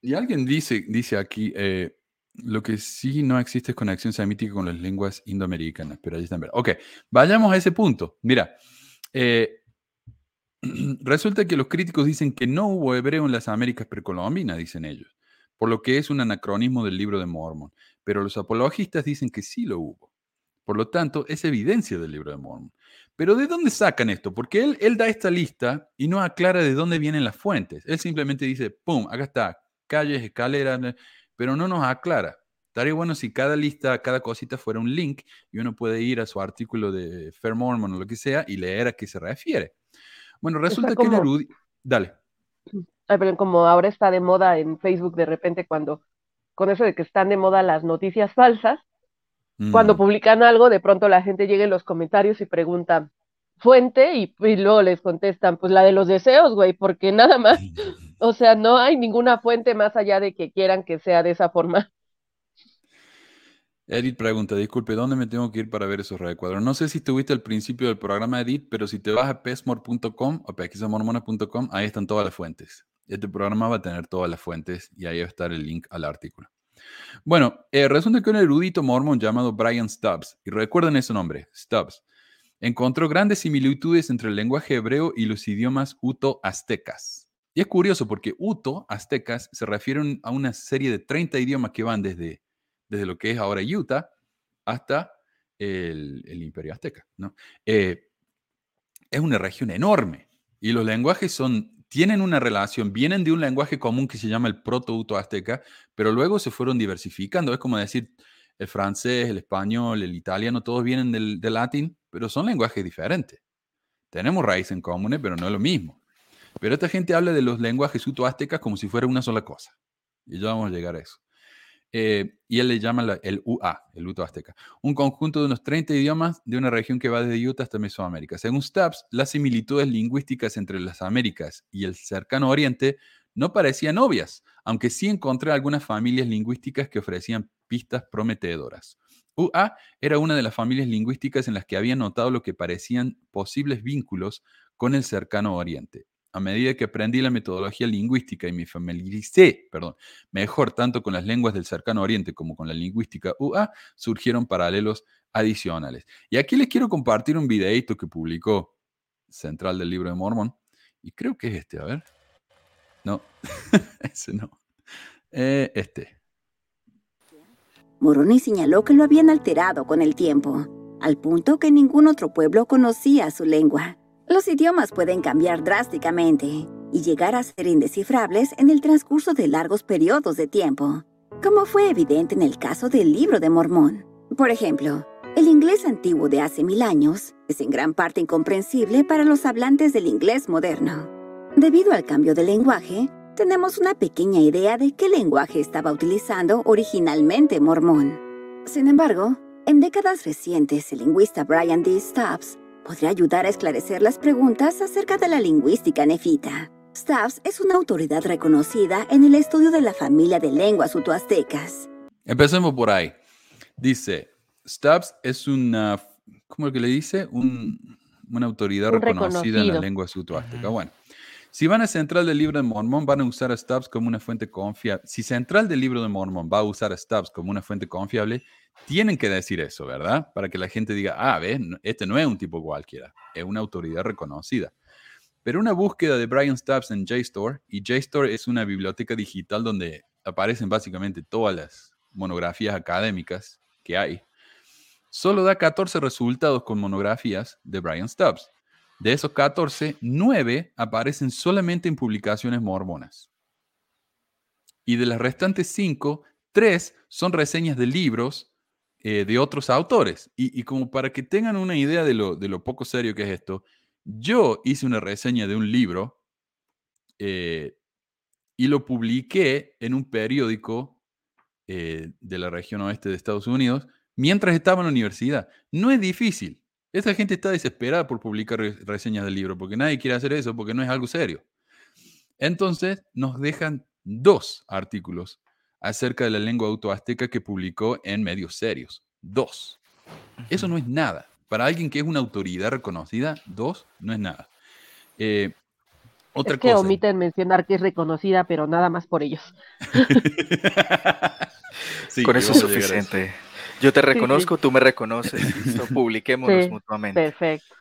y alguien dice, dice aquí, eh, lo que sí no existe es conexión semítica con las lenguas indoamericanas, pero ahí está en verdad. Ok, vayamos a ese punto. Mira, eh, resulta que los críticos dicen que no hubo hebreo en las Américas precolombinas, dicen ellos, por lo que es un anacronismo del libro de Mormon, pero los apologistas dicen que sí lo hubo. Por lo tanto, es evidencia del libro de Mormon. Pero ¿de dónde sacan esto? Porque él, él da esta lista y no aclara de dónde vienen las fuentes. Él simplemente dice, ¡pum! Acá está, calles, escaleras, pero no nos aclara. Estaría bueno si cada lista, cada cosita fuera un link y uno puede ir a su artículo de Fair Mormon o lo que sea y leer a qué se refiere. Bueno, resulta que el erudito... Dale. Ay, pero como ahora está de moda en Facebook de repente cuando, con eso de que están de moda las noticias falsas, mm. cuando publican algo, de pronto la gente llega en los comentarios y pregunta, fuente, y, y luego les contestan, pues la de los deseos, güey, porque nada más, o sea, no hay ninguna fuente más allá de que quieran que sea de esa forma. Edith pregunta, disculpe, ¿dónde me tengo que ir para ver esos recuadros? No sé si estuviste al principio del programa, Edith, pero si te vas a pesmor.com o pesquisamormona.com, ahí están todas las fuentes. Este programa va a tener todas las fuentes y ahí va a estar el link al artículo. Bueno, eh, resulta que un erudito mormón llamado Brian Stubbs, y recuerden ese nombre, Stubbs, encontró grandes similitudes entre el lenguaje hebreo y los idiomas uto-aztecas. Y es curioso porque uto-aztecas se refieren a una serie de 30 idiomas que van desde desde lo que es ahora Utah hasta el, imperio azteca. ¿no? Eh, es una región enorme y los lenguajes son, tienen una relación, vienen de un lenguaje común que se llama el proto-uto azteca, pero luego se fueron diversificando. Es como decir el francés, el español, el italiano, todos vienen del, del latín, pero son lenguajes diferentes. Tenemos raíces en común, pero no es lo mismo. Pero esta gente habla de los lenguajes uto-aztecas como si fuera una sola cosa. Y ya vamos a llegar a eso. Eh, y él le llama la, el UA, el Uto Azteca, un conjunto de unos 30 idiomas de una región que va desde Utah hasta Mesoamérica. Según Stubbs, las similitudes lingüísticas entre las Américas y el cercano Oriente no parecían obvias, aunque sí encontré algunas familias lingüísticas que ofrecían pistas prometedoras. UA era una de las familias lingüísticas en las que había notado lo que parecían posibles vínculos con el cercano Oriente a medida que aprendí la metodología lingüística y me familiaricé, perdón, mejor tanto con las lenguas del cercano oriente como con la lingüística UA, surgieron paralelos adicionales. Y aquí les quiero compartir un videito que publicó Central del Libro de Mormón, y creo que es este, a ver. No, ese no. Eh, este. Moroni señaló que lo habían alterado con el tiempo, al punto que ningún otro pueblo conocía su lengua. Los idiomas pueden cambiar drásticamente y llegar a ser indescifrables en el transcurso de largos periodos de tiempo, como fue evidente en el caso del libro de Mormón. Por ejemplo, el inglés antiguo de hace mil años es en gran parte incomprensible para los hablantes del inglés moderno. Debido al cambio de lenguaje, tenemos una pequeña idea de qué lenguaje estaba utilizando originalmente Mormón. Sin embargo, en décadas recientes, el lingüista Brian D. Stubbs podría ayudar a esclarecer las preguntas acerca de la lingüística nefita. Stubbs es una autoridad reconocida en el estudio de la familia de lenguas utoaztecas. Empecemos por ahí. Dice, Stubbs es una, ¿cómo es que le dice? Un, una autoridad Un reconocida en reconocido. las lenguas utoaztecas. Bueno, si van a Central del Libro de Mormón, van a usar a Stubbs como una fuente confiable. Si Central del Libro de Mormón va a usar a Stubbs como una fuente confiable, tienen que decir eso, ¿verdad? Para que la gente diga, ah, No- este no es un tipo cualquiera, es una autoridad reconocida. Pero una búsqueda de Brian Stubbs en JSTOR, y JSTOR es una biblioteca digital donde aparecen básicamente todas las monografías académicas que hay, solo da 14 resultados con monografías de Brian Stubbs. De esos 14, 9 aparecen solamente en publicaciones mormonas. Y de las restantes 5, 3 son reseñas de libros eh, de otros autores. Y, como para que tengan una idea de lo, poco serio que es esto, yo hice una reseña de un libro eh, y lo publiqué en un periódico eh, de la región oeste de Estados Unidos mientras estaba en la universidad. No es difícil. Esta gente está desesperada por publicar reseñas del libro porque nadie quiere hacer eso porque no es algo serio. Entonces nos dejan dos artículos acerca de la lengua autoazteca que publicó en medios serios. Dos. Eso no es nada. Para alguien que es una autoridad reconocida, dos no es nada. Eh, otra es que omiten mencionar que es reconocida, pero nada más por ellos. Con eso es suficiente. Yo te reconozco, tú me reconoces. Listo, publiquémonos mutuamente. Perfecto.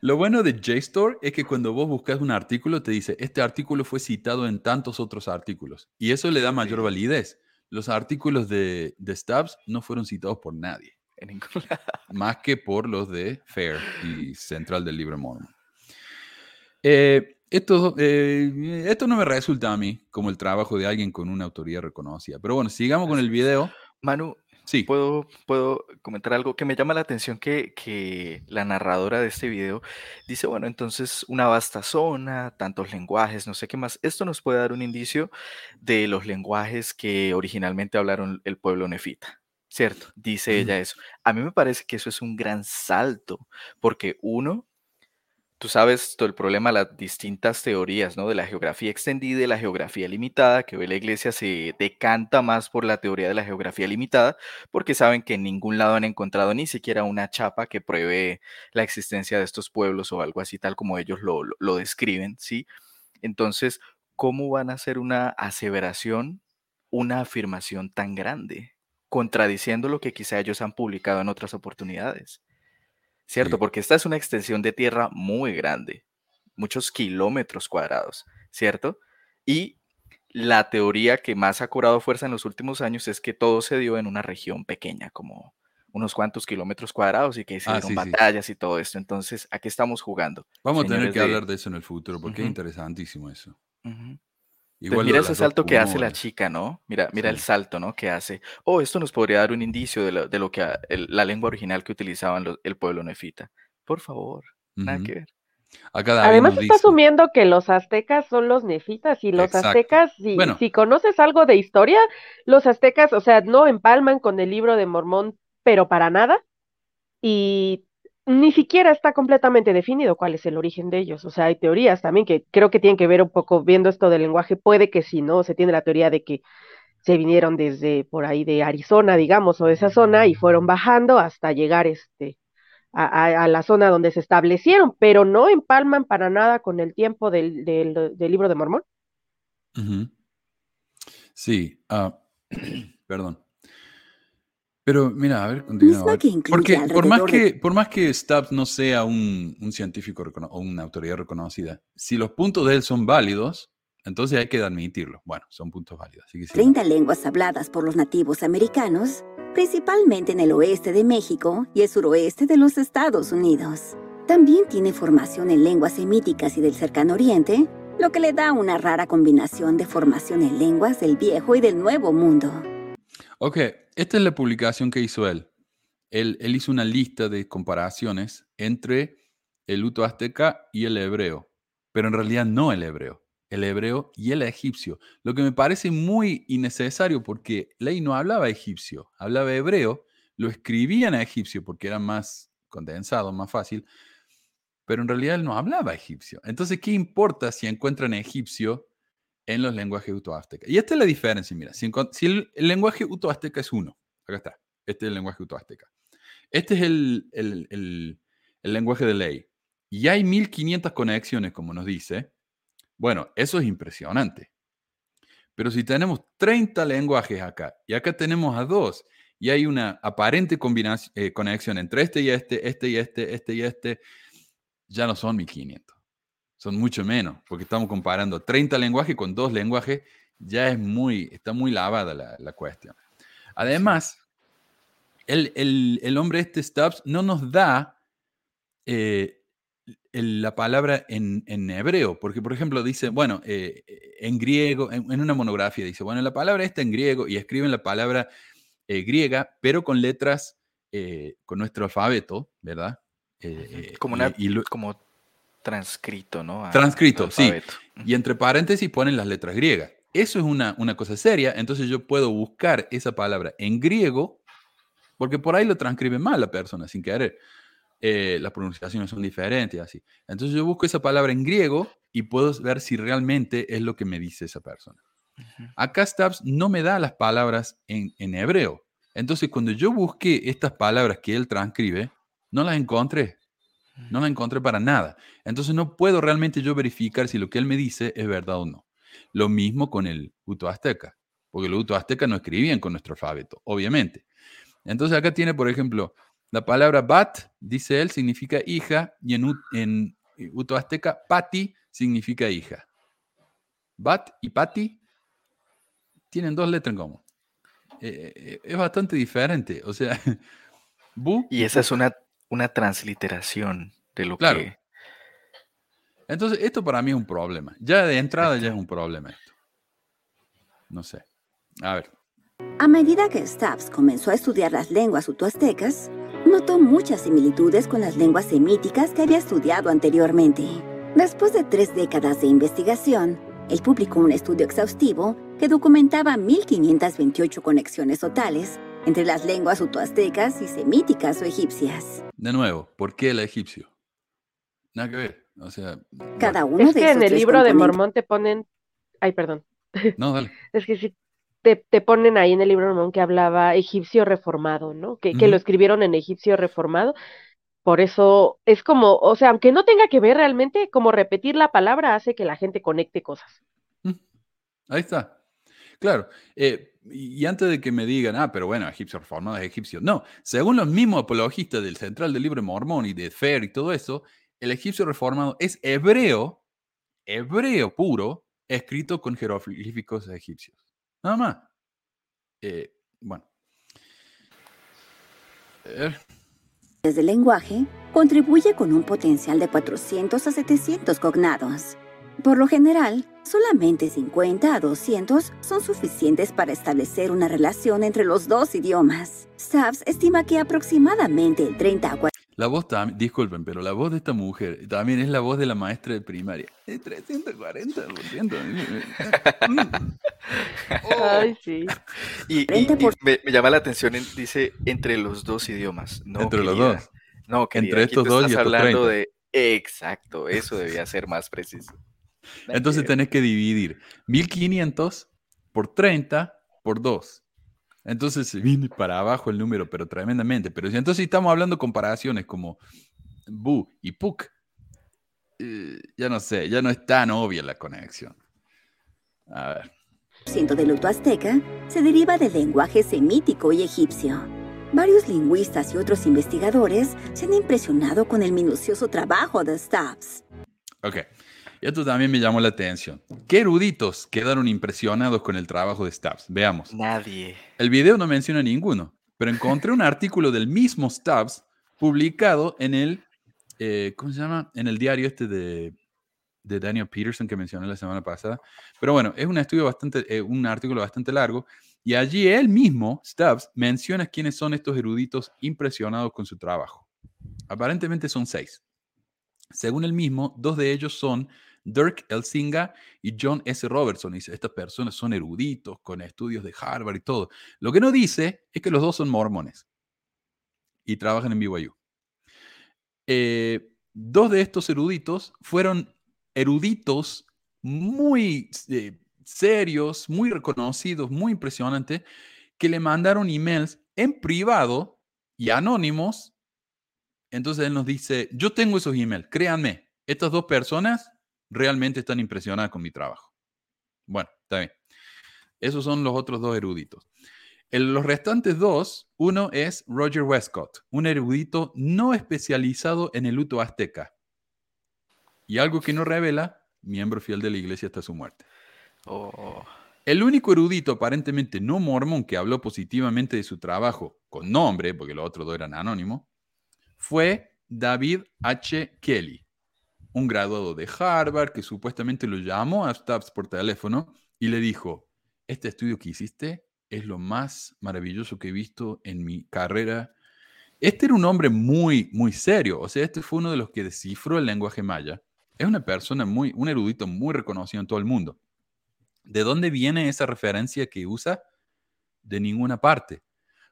Lo bueno de JSTOR es que cuando vos buscas un artículo te dice, este artículo fue citado en tantos otros artículos. Y eso le da mayor validez. Los artículos de, de Stubbs no fueron citados por nadie. En ningún Más que por los de FAIR y Central del Libro Mormon. Eh, esto, eh, esto no me resulta a mí como el trabajo de alguien con una autoría reconocida. Pero bueno, sigamos con el video. Manu, Sí. ¿Puedo, puedo comentar algo que me llama la atención que, que, la narradora de este video dice, bueno, entonces una vasta zona, tantos lenguajes, no sé qué más. Esto nos puede dar un indicio de los lenguajes que originalmente hablaron el pueblo nefita, ¿cierto? Dice ella eso. A mí me parece que eso es un gran salto, porque uno, tú sabes todo el problema, las distintas teorías, ¿no? De la geografía extendida y la geografía limitada, que hoy la iglesia se decanta más por la teoría de la geografía limitada, porque saben que en ningún lado han encontrado ni siquiera una chapa que pruebe la existencia de estos pueblos o algo así, tal como ellos lo, lo describen, ¿sí? Entonces, ¿cómo van a hacer una aseveración, una afirmación tan grande, contradiciendo lo que quizá ellos han publicado en otras oportunidades? ¿Cierto? Porque esta es una extensión de tierra muy grande, muchos kilómetros cuadrados, ¿cierto? Y la teoría que más ha cobrado fuerza en los últimos años es que todo se dio en una región pequeña, como unos cuantos kilómetros cuadrados y que ah, hicieron batallas y todo esto. Entonces, ¿a qué estamos jugando? Vamos a tener que hablar de eso en el futuro, porque es interesantísimo eso mira ese salto que hace la chica, ¿no? Mira, mira el salto, ¿no? Que hace. Oh, esto nos podría dar un indicio de lo, que la lengua original que utilizaban el pueblo nefita. Por favor, nada que ver. Además está asumiendo que los aztecas son los nefitas y los aztecas, si, si conoces algo de historia, los aztecas, o sea, no empalman con el libro de Mormón, pero para nada. Y ni siquiera está completamente definido cuál es el origen de ellos. O sea, hay teorías también que creo que tienen que ver un poco viendo esto del lenguaje. Puede que si no, se tiene la teoría de que se vinieron desde por ahí de Arizona, digamos, o de esa zona, y fueron bajando hasta llegar este, a, la zona donde se establecieron, pero no empalman para nada con el tiempo del, del, libro de Mormón. Sí, ah, perdón. Pero mira, a ver, continúa. Porque por más, que, por más que Stubbs no sea un, científico o una autoridad reconocida, si los puntos de él son válidos, entonces hay que admitirlo. Bueno, son puntos válidos. Así 30 lenguas habladas por los nativos americanos, principalmente en el oeste de México y el suroeste de los Estados Unidos. También tiene formación en lenguas semíticas y del cercano oriente, lo que le da una rara combinación de formación en lenguas del viejo y del nuevo mundo. Ok, esta es la publicación que hizo él. Él, hizo una lista de comparaciones entre el Uto azteca y el hebreo, pero en realidad no el hebreo, el hebreo y el egipcio, lo que me parece muy innecesario porque Ley no hablaba egipcio, hablaba hebreo, lo escribía en egipcio porque era más condensado, más fácil, pero en realidad él no hablaba egipcio. Entonces, ¿qué importa si encuentran egipcio en los lenguajes utoaztecas. Y esta es la diferencia, mira, si, el, lenguaje utoazteca es uno, acá está, este es el lenguaje utoazteca. Este es el, el, lenguaje de ley. Y hay 1500 conexiones, como nos dice. Bueno, eso es impresionante. Pero si tenemos 30 lenguajes acá, y acá tenemos a dos, y hay una aparente combinación, eh, conexión entre este y este, este y este, este y este, ya no son 1500 son mucho menos, porque estamos comparando 30 lenguajes con dos lenguajes ya es muy, está muy lavada la, la cuestión. Además, el, el, el, hombre este Stubbs no nos da eh, la palabra en, en, hebreo, porque por ejemplo dice, bueno, eh, en griego, en, en, una monografía dice, bueno, la palabra está en griego y escriben la palabra eh, griega, pero con letras, eh, con nuestro alfabeto, ¿verdad? Eh, como, una, y, y como transcrito, ¿no? A, transcrito, sí. Y entre paréntesis ponen las letras griegas. Eso es una, una cosa seria, entonces yo puedo buscar esa palabra en griego, porque por ahí lo transcribe mal la persona sin querer. Eh, las pronunciaciones son diferentes, así. Entonces yo busco esa palabra en griego y puedo ver si realmente es lo que me dice esa persona. Uh -huh. Acá Stabs no me da las palabras en, en, hebreo. Entonces cuando yo busqué estas palabras que él transcribe, no las encontré. No las encontré para nada. Entonces no puedo realmente yo verificar si lo que él me dice es verdad o no. Lo mismo con el Uto Azteca, porque los Uto Azteca no escribían con nuestro alfabeto, obviamente. Entonces acá tiene, por ejemplo, la palabra bat, dice él, significa hija, y en, en Uto Azteca, pati significa hija. Bat y pati tienen dos letras en común. Eh, eh, es bastante diferente. O sea, bu. Y esa es una, una transliteración de lo claro. que. Entonces, esto para mí es un problema. Ya de entrada ya es un problema esto. No sé. A ver. A medida que Stubbs comenzó a estudiar las lenguas utoaztecas, notó muchas similitudes con las lenguas semíticas que había estudiado anteriormente. Después de tres décadas de investigación, él publicó un estudio exhaustivo que documentaba 1528 conexiones totales entre las lenguas utoaztecas y semíticas o egipcias. De nuevo, ¿por qué el egipcio? Nada que ver. O sea, cada uno es de que en el libro de Mormón te ponen. Ay, perdón. No, dale. es que sí, te, te, ponen ahí en el libro de Mormón que hablaba egipcio reformado, ¿no? Que, uh -huh. que lo escribieron en egipcio reformado. Por eso es como, o sea, aunque no tenga que ver realmente, como repetir la palabra hace que la gente conecte cosas. Ahí está. Claro. Eh, y antes de que me digan, ah, pero bueno, egipcio reformado es egipcio. No, según los mismos apologistas del central del libro de Mormón y de Fer y todo eso, el egipcio reformado es hebreo, hebreo puro, escrito con jeroglíficos egipcios. Nada más. Eh, bueno. Desde el lenguaje, contribuye con un potencial de 400 a 700 cognados. Por lo general, solamente 50 a 200 son suficientes para establecer una relación entre los dos idiomas. Stubbs estima que aproximadamente el 30 a 40 la voz también, disculpen, pero la voz de esta mujer también es la voz de la maestra de primaria. Es 340%. Ay, sí. Y, y, y me, me, llama la atención, dice entre los dos idiomas. No, entre querida, los dos. No, querida, entre estos dos y estás estos hablando 30. de. Exacto, eso debía ser más preciso. Entonces tenés que dividir 1500 por 30 por 2. Entonces se viene para abajo el número, pero tremendamente. Pero si entonces estamos hablando comparaciones como Bu y Puk, eh, ya no sé, ya no es tan obvia la conexión. A ver. ciento del luto azteca se deriva del lenguaje semítico y egipcio. Varios lingüistas y otros investigadores se han impresionado con el minucioso trabajo de Stubbs. Ok. Y esto también me llamó la atención. ¿Qué eruditos quedaron impresionados con el trabajo de Stubbs? Veamos. Nadie. El video no menciona ninguno, pero encontré un artículo del mismo Stubbs publicado en el, eh, ¿cómo se llama? En el diario este de, de, Daniel Peterson que mencioné la semana pasada. Pero bueno, es un estudio bastante, eh, un artículo bastante largo y allí él mismo, Stubbs, menciona quiénes son estos eruditos impresionados con su trabajo. Aparentemente son seis. Según él mismo, dos de ellos son Dirk Elsinga y John S. Robertson. Dice, estas personas son eruditos, con estudios de Harvard y todo. Lo que no dice es que los dos son mormones y trabajan en BYU. Eh, dos de estos eruditos fueron eruditos muy eh, serios, muy reconocidos, muy impresionantes, que le mandaron emails en privado y anónimos. Entonces él nos dice, yo tengo esos emails, créanme, estas dos personas realmente están impresionadas con mi trabajo. Bueno, está bien. Esos son los otros dos eruditos. El, los restantes dos, uno es Roger Westcott, un erudito no especializado en el luto azteca. Y algo que no revela, miembro fiel de la iglesia hasta su muerte. Oh. El único erudito aparentemente no mormón que habló positivamente de su trabajo con nombre, porque los otros dos eran anónimos, fue David H. Kelly, un graduado de Harvard que supuestamente lo llamó a Stubbs por teléfono y le dijo, este estudio que hiciste es lo más maravilloso que he visto en mi carrera. Este era un hombre muy, muy serio, o sea, este fue uno de los que descifró el lenguaje maya. Es una persona muy, un erudito muy reconocido en todo el mundo. ¿De dónde viene esa referencia que usa? De ninguna parte.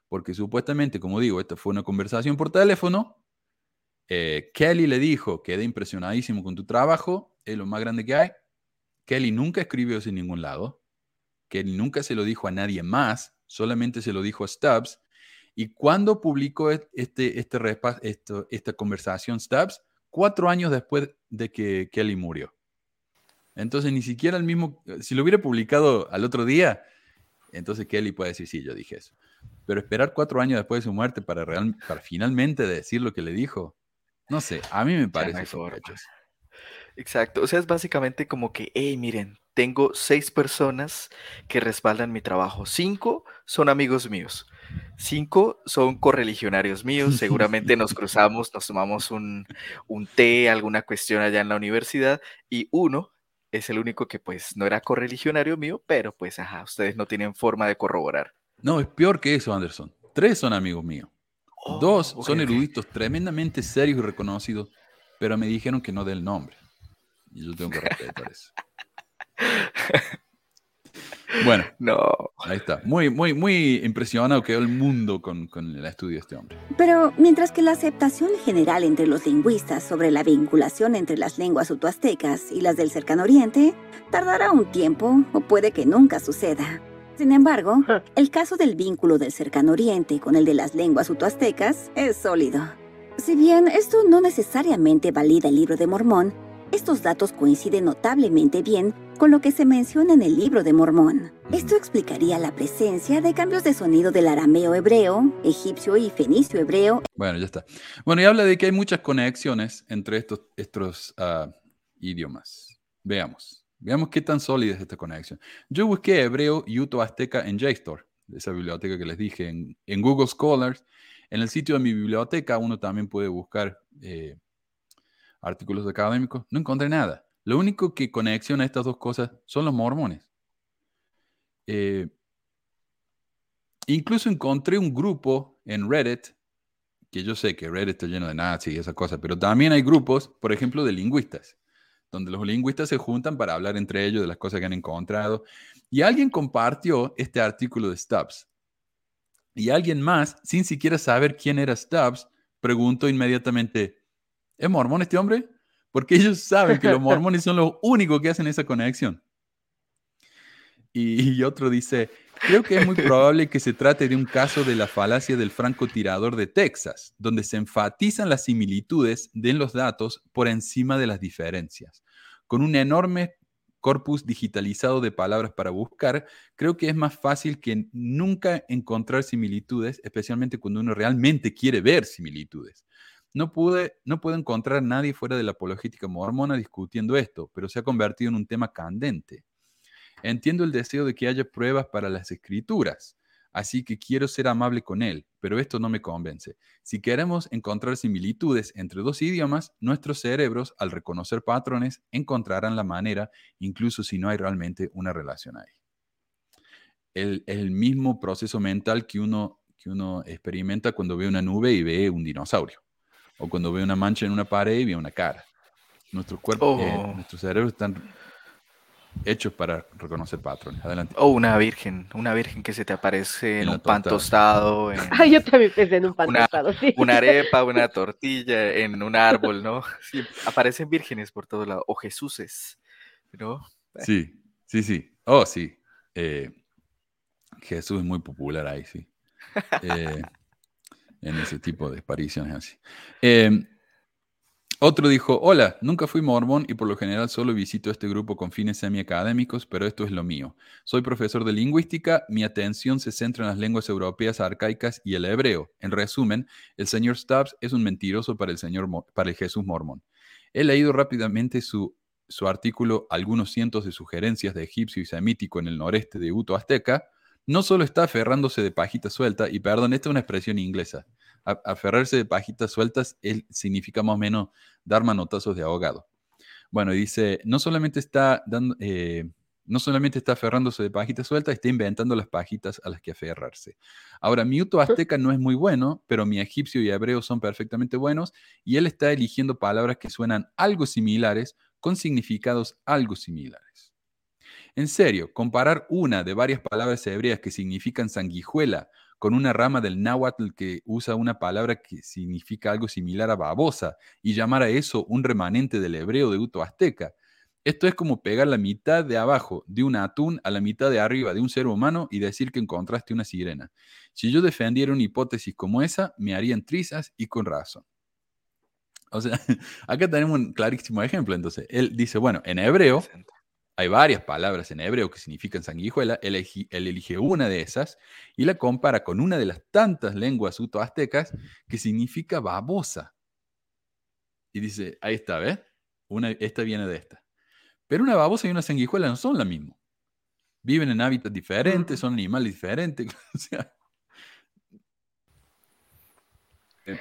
Porque supuestamente, como digo, esta fue una conversación por teléfono. Eh, Kelly le dijo, quedé impresionadísimo con tu trabajo, es lo más grande que hay. Kelly nunca escribió eso en ningún lado. Kelly nunca se lo dijo a nadie más, solamente se lo dijo a Stubbs. Y cuando publicó este, este esto, esta conversación Stubbs, cuatro años después de que Kelly murió. Entonces, ni siquiera el mismo, si lo hubiera publicado al otro día, entonces Kelly puede decir, sí, yo dije eso. Pero esperar cuatro años después de su muerte para finalmente decir lo que le dijo, no sé, a mí me parece sospechoso. Exacto, o sea, es básicamente como que, hey, miren, tengo seis personas que respaldan mi trabajo. Cinco son amigos míos. Cinco son correligionarios míos. Seguramente nos cruzamos, nos tomamos un, un té, alguna cuestión allá en la universidad. Y uno es el único que pues no era correligionario mío, pero pues ajá, ustedes no tienen forma de corroborar. No, es peor que eso, Anderson. Tres son amigos míos. Oh, Dos son eruditos tremendamente serios y reconocidos, pero me dijeron que no dé el nombre. Y yo tengo que respetar eso. Bueno, no. Ahí está. Muy, muy, muy impresionado quedó el mundo con, con, el estudio de este hombre. Pero mientras que la aceptación general entre los lingüistas sobre la vinculación entre las lenguas utoaztecas y las del cercano oriente tardará un tiempo o puede que nunca suceda. Sin embargo, el caso del vínculo del cercano oriente con el de las lenguas utoaztecas es sólido. Si bien esto no necesariamente valida el libro de Mormón, estos datos coinciden notablemente bien con lo que se menciona en el libro de Mormón. Esto explicaría la presencia de cambios de sonido del arameo hebreo, egipcio y fenicio hebreo. Bueno, ya está. Bueno, y habla de que hay muchas conexiones entre estos, estos uh, idiomas. Veamos. Veamos qué tan sólida es esta conexión. Yo busqué hebreo y uto azteca en JSTOR, esa biblioteca que les dije, en, en, Google Scholars. En el sitio de mi biblioteca uno también puede buscar eh, artículos académicos, no encontré nada. Lo único que conexiona estas dos cosas son los mormones. Eh, incluso encontré un grupo en Reddit, que yo sé que Reddit está lleno de nazis y esas cosas, pero también hay grupos, por ejemplo, de lingüistas, donde los lingüistas se juntan para hablar entre ellos de las cosas que han encontrado. Y alguien compartió este artículo de Stubbs. Y alguien más, sin siquiera saber quién era Stubbs, preguntó inmediatamente, ¿Es mormón este hombre? Porque ellos saben que los mormones son los únicos que hacen esa conexión. Y, otro dice, creo que es muy probable que se trate de un caso de la falacia del francotirador de Texas, donde se enfatizan las similitudes de los datos por encima de las diferencias. Con un enorme corpus digitalizado de palabras para buscar, creo que es más fácil que nunca encontrar similitudes, especialmente cuando uno realmente quiere ver similitudes. No pude, no puedo encontrar nadie fuera de la apologética mormona discutiendo esto, pero se ha convertido en un tema candente. Entiendo el deseo de que haya pruebas para las escrituras, así que quiero ser amable con él, pero esto no me convence. Si queremos encontrar similitudes entre dos idiomas, nuestros cerebros, al reconocer patrones, encontrarán la manera, incluso si no hay realmente una relación ahí. El, el mismo proceso mental que uno, que uno experimenta cuando ve una nube y ve un dinosaurio o cuando ve una mancha en una pared y ve una cara. Nuestros cuerpos, eh, oh. nuestros cerebros están hechos para reconocer patrones. Adelante. O una virgen, una virgen que se te aparece en, un pan tostado. En, yo también pensé en un pan tostado, sí. Una arepa, una tortilla, en un árbol, ¿no? Sí, aparecen vírgenes por todos lados, o Jesuses, ¿no? Sí, sí, sí. Oh, sí. Eh, Jesús es muy popular ahí, sí. Eh, en ese tipo de apariciones así. Em, otro dijo, hola, nunca fui mormón y por lo general solo visito este grupo con fines semiacadémicos, pero esto es lo mío. Soy profesor de lingüística, mi atención se centra en las lenguas europeas arcaicas y el hebreo. En resumen, el señor Stubbs es un mentiroso para el, señor, para el Jesús mormón. He leído rápidamente su su artículo Algunos cientos de sugerencias de egipcio y semítico en el noreste de Uto Azteca, no solo está aferrándose de pajita suelta, y perdón, esta es una expresión inglesa, aferrarse de pajitas sueltas significa más o menos dar manotazos de ahogado. Bueno, dice, no solamente está dando, eh, no solamente está aferrándose de pajitas sueltas, está inventando las pajitas a las que aferrarse. Ahora, mi uto azteca no es muy bueno, pero mi egipcio y hebreo son perfectamente buenos, y él está eligiendo palabras que suenan algo similares con significados algo similares. En serio, comparar una de varias palabras hebreas que significan sanguijuela con una rama del náhuatl que usa una palabra que significa algo similar a babosa y llamar a eso un remanente del hebreo de Uto Azteca. Esto es como pegar la mitad de abajo de un atún a la mitad de arriba de un ser humano y decir que encontraste una sirena. Si yo defendiera una hipótesis como esa, me harían trizas y con razón. O sea, acá tenemos un clarísimo ejemplo. Entonces, él dice, bueno, en hebreo hay varias palabras en hebreo que significan sanguijuela, él, elige una de esas y la compara con una de las tantas lenguas utoaztecas que significa babosa. Y dice, ahí está, ¿ves? Una, esta viene de esta. Pero una babosa y una sanguijuela no son la misma. Viven en hábitats diferentes, son animales diferentes. Eh.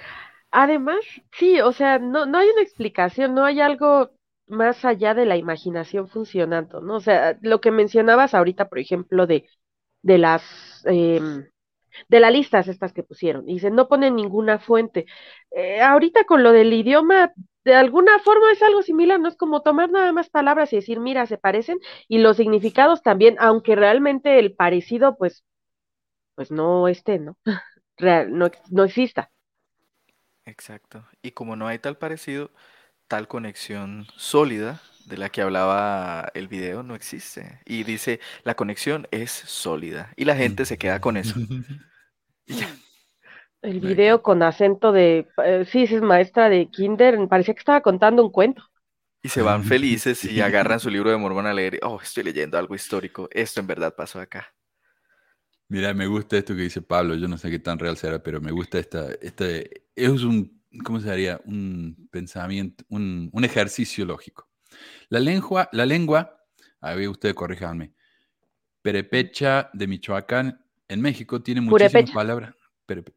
Además, sí, o sea, no, no hay una explicación, no hay algo más allá de la imaginación funcionando, ¿no? O sea, lo que mencionabas ahorita, por ejemplo, de, de las em, de las listas estas que pusieron, y dicen, no ponen ninguna fuente. Eh, ahorita con lo del idioma, de alguna forma es algo similar, no es como tomar nada más palabras y decir, mira, se parecen, y los significados también, aunque realmente el parecido, pues, pues no esté, ¿no? Real, no, no exista. Exacto. Y como no hay tal parecido, tal conexión sólida de la que hablaba el video no existe. Y dice, la conexión es sólida. Y la gente se queda con eso. El video con acento de, eh, sí, es maestra de kinder, parecía que estaba contando un cuento. Y se van felices y agarran su libro de Mormón a leer. Oh, estoy leyendo algo histórico. Esto en verdad pasó acá. Mira, me gusta esto que dice Pablo. Yo no sé qué tan real será, pero me gusta esta. Este, es un ¿cómo se haría? Un pensamiento, un, ejercicio lógico. La lengua, la lengua, a ver, usted corríjanme, Perepecha de Michoacán, en México, tiene muchísimas palabras.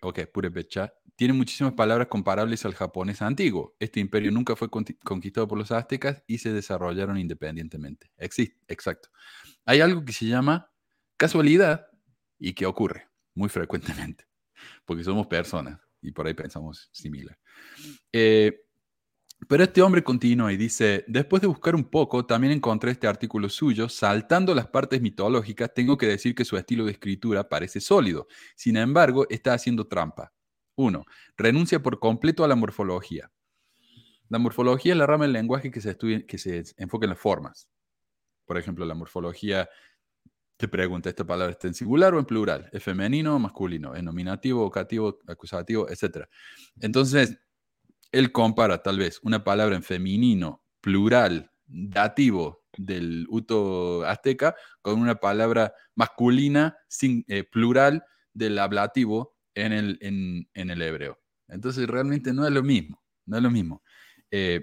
ok, Purepecha. Tiene muchísimas palabras comparables al japonés antiguo. Este imperio nunca fue conquistado por los aztecas y se desarrollaron independientemente. Existe, exacto. Hay algo que se llama casualidad y que ocurre muy frecuentemente, porque somos personas y por ahí pensamos similar. Eh, pero este hombre continúa y dice, después de buscar un poco, también encontré este artículo suyo, saltando las partes mitológicas, tengo que decir que su estilo de escritura parece sólido. Sin embargo, está haciendo trampa. Uno, renuncia por completo a la morfología. La morfología es la rama del lenguaje que se, estudia, que se enfoca en las formas. Por ejemplo, la morfología te pregunta, ¿esta palabra está en singular o en plural? ¿Es femenino o masculino? ¿Es nominativo, vocativo, acusativo, etcétera? Entonces, él compara tal vez una palabra en femenino, plural, dativo del uto azteca con una palabra masculina, eh, plural del ablativo en el, en, el, hebreo. Entonces, realmente no es lo mismo, no es lo mismo. Eh,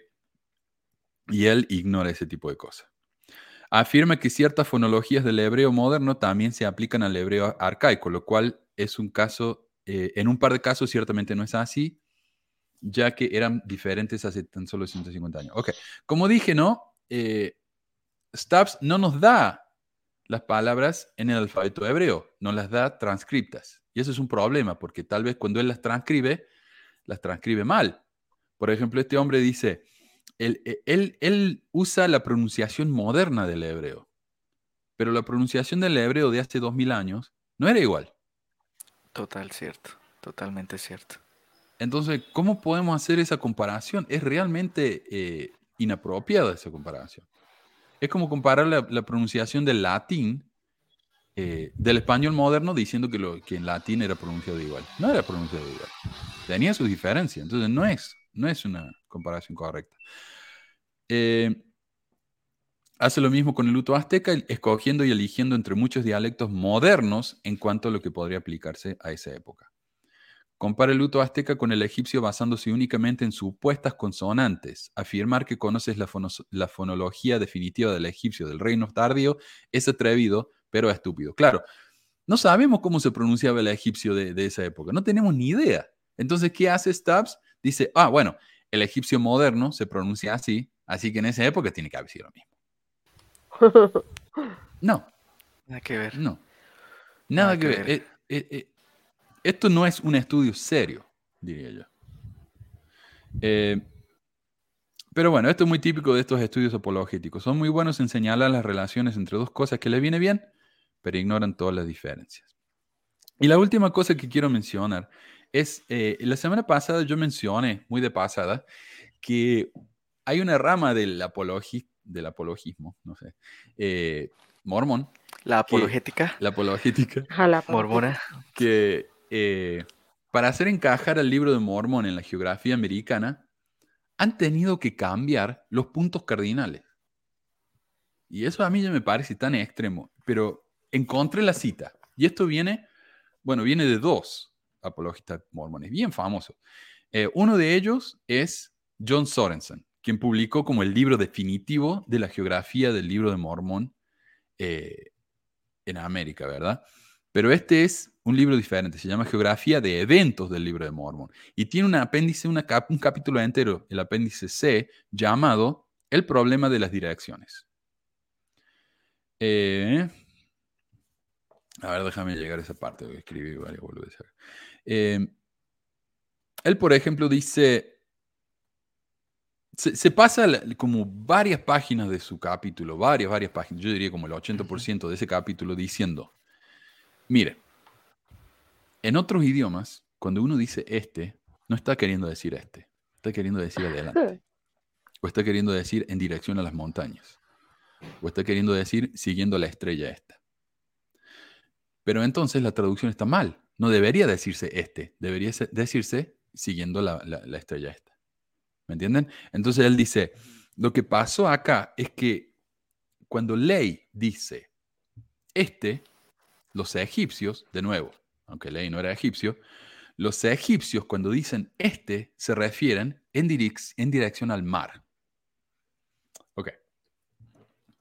y él ignora ese tipo de cosas afirma que ciertas fonologías del hebreo moderno también se aplican al hebreo arcaico, lo cual es un caso, eh, en un par de casos ciertamente no es así, ya que eran diferentes hace tan solo 150 años. Ok, como dije, ¿no? Eh, no nos da las palabras en el alfabeto hebreo, nos las da transcriptas. Y eso es un problema, porque tal vez cuando él las transcribe, las transcribe mal. Por ejemplo, este hombre dice, e, él, usa la pronunciación moderna del hebreo, pero la pronunciación del hebreo de hace dos mil años no era igual. Total, cierto, totalmente cierto. Entonces, ¿cómo podemos hacer esa comparación? Es realmente eh, inapropiada esa comparación. Es como comparar la, pronunciación del latín eh, del español moderno diciendo que, lo, que en latín era pronunciado igual. No era pronunciado igual. Tenía sus diferencias. Entonces, no es, no es una comparación correcta. Eh, hace lo mismo con el luto azteca, escogiendo y eligiendo entre muchos dialectos modernos en cuanto a lo que podría aplicarse a esa época. Compara el luto azteca con el egipcio basándose únicamente en supuestas consonantes. Afirmar que conoces la, fonología definitiva del egipcio del reino tardío es atrevido, pero estúpido. Claro, no sabemos cómo se pronunciaba el egipcio de, de esa época, no tenemos ni idea. Entonces, ¿qué hace Stubbs? Dice, ah, bueno, el egipcio moderno se pronuncia así, así que en esa época tiene que haber sido lo mismo. No. Nada que ver. No. Nada, que, ver. Eh, eh, eh, esto no es un estudio serio, diría yo. pero bueno, esto es muy típico de estos estudios apologéticos. Son muy buenos en señalar las relaciones entre dos cosas que les viene bien, pero ignoran todas las diferencias. Y la última cosa que quiero mencionar es, la semana pasada yo mencioné, muy de pasada, que hay una rama del, del apologismo, no sé, mormón. La apologética. la apologética. Mormona. Que eh, para hacer encajar el libro de Mormón en la geografía americana, han tenido que cambiar los puntos cardinales. Y eso a mí ya me parece tan extremo, pero encontré la cita. Y esto viene, bueno, viene de dos apologistas mormones, bien famosos. Eh, uno de ellos es John Sorensen, quien publicó como el libro definitivo de la geografía del libro de Mormón eh, en América, ¿verdad? Pero este es un libro diferente, se llama Geografía de Eventos del Libro de Mormón y tiene un apéndice, un capítulo entero, el apéndice C, llamado El problema de las direcciones. Eh, a ver, déjame llegar a esa parte, a escribir varias eh, él, por ejemplo, dice, se, pasa como varias páginas de su capítulo, varias, varias páginas, yo diría como el 80% de ese capítulo diciendo, mire, en otros idiomas, cuando uno dice este, no está queriendo decir este, está queriendo decir adelante, o está queriendo decir en dirección a las montañas, o está queriendo decir siguiendo la estrella esta. Pero entonces la traducción está mal, no debería decirse este, debería decirse siguiendo la estrella esta. ¿Me entienden? Entonces él dice, lo que pasó acá es que cuando Ley dice, este, los egipcios, de nuevo, aunque Ley no era egipcio, los egipcios cuando dicen este se refieren en, en dirección al mar. Ok.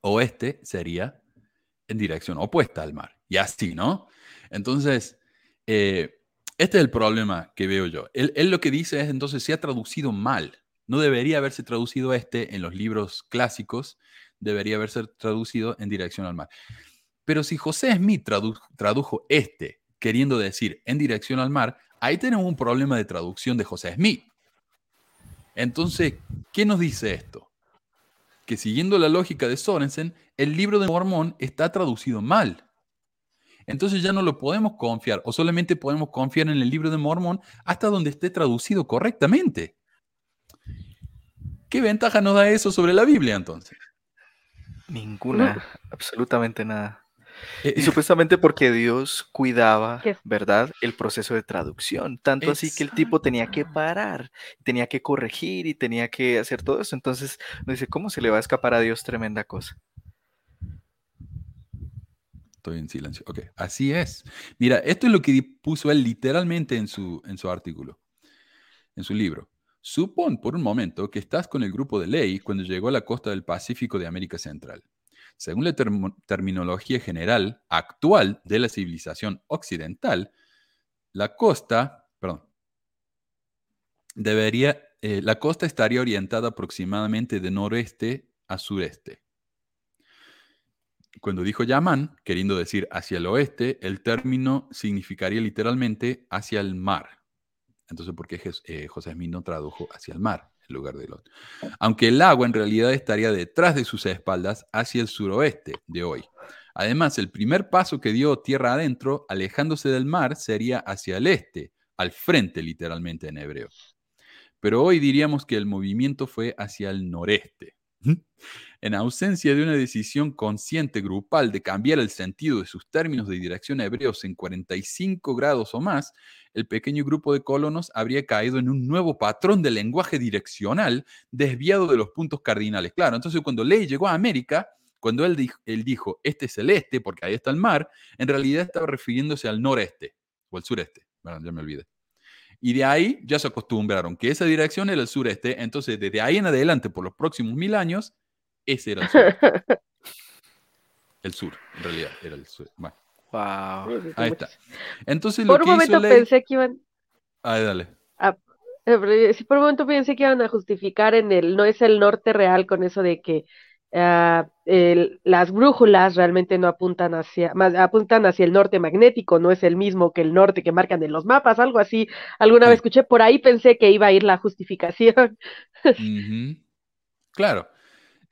Oeste sería en dirección opuesta al mar. Y así, ¿no? Entonces, eh, este es el problema que veo yo. Él, lo que dice es, entonces, se ha traducido mal. No debería haberse traducido este en los libros clásicos, debería haberse traducido en dirección al mar. Pero si José Smith tradujo este queriendo decir en dirección al mar, ahí tenemos un problema de traducción de José Smith. Entonces, ¿qué nos dice esto? Que siguiendo la lógica de Sorensen, el libro de Mormón está traducido mal. Entonces ya no lo podemos confiar o solamente podemos confiar en el libro de Mormón hasta donde esté traducido correctamente. ¿Qué ventaja nos da eso sobre la Biblia entonces? Ninguna, absolutamente nada. Eh, y eh, supuestamente porque Dios cuidaba, ¿verdad? El proceso de traducción. Tanto así que el tipo tenía que parar, tenía que corregir y tenía que hacer todo eso. Entonces, no dice, ¿cómo se le va a escapar a Dios tremenda cosa? Estoy en silencio. Ok, así es. Mira, esto es lo que puso él literalmente en su, en su artículo, en su libro. Supón por un momento que estás con el grupo de ley cuando llegó a la costa del Pacífico de América Central. Según la terminología general actual de la civilización occidental, la costa, debería, eh, la costa estaría orientada aproximadamente de noreste a sureste. Cuando dijo Yaman, queriendo decir hacia el oeste, el término significaría literalmente hacia el mar. Entonces, ¿por qué eh, José Smith no tradujo hacia el mar en lugar de otro? Aunque el agua en realidad estaría detrás de sus espaldas hacia el suroeste de hoy. Además, el primer paso que dio tierra adentro, alejándose del mar, sería hacia el este, al frente literalmente en hebreo. Pero hoy diríamos que el movimiento fue hacia el noreste. En ausencia de una decisión consciente grupal de cambiar el sentido de sus términos de dirección hebreos en 45 grados o más, el pequeño grupo de colonos habría caído en un nuevo patrón de lenguaje direccional desviado de los puntos cardinales. Claro, entonces cuando Ley llegó a América, cuando él dijo, él dijo, este es el este, porque ahí está el mar, en realidad estaba refiriéndose al noreste o al sureste. Bueno, ya me olvidé. Y de ahí ya se acostumbraron que esa dirección era el sureste, entonces desde ahí en adelante, por los próximos mil años, ese era el sur. el sur, en realidad, era el sur. Bueno, Wow. ahí está. Entonces lo Por un que hizo momento Ley... pensé que iban, Ahí, dale. a- eh, sí, por un momento pensé que iban a justificar en el, no es el norte real con eso de que ah, el- las brújulas realmente no apuntan hacia, más apuntan hacia el norte magnético, no es el mismo que el norte que marcan en los mapas, algo así. Alguna vez escuché, por ahí pensé que iba a ir la justificación. Claro.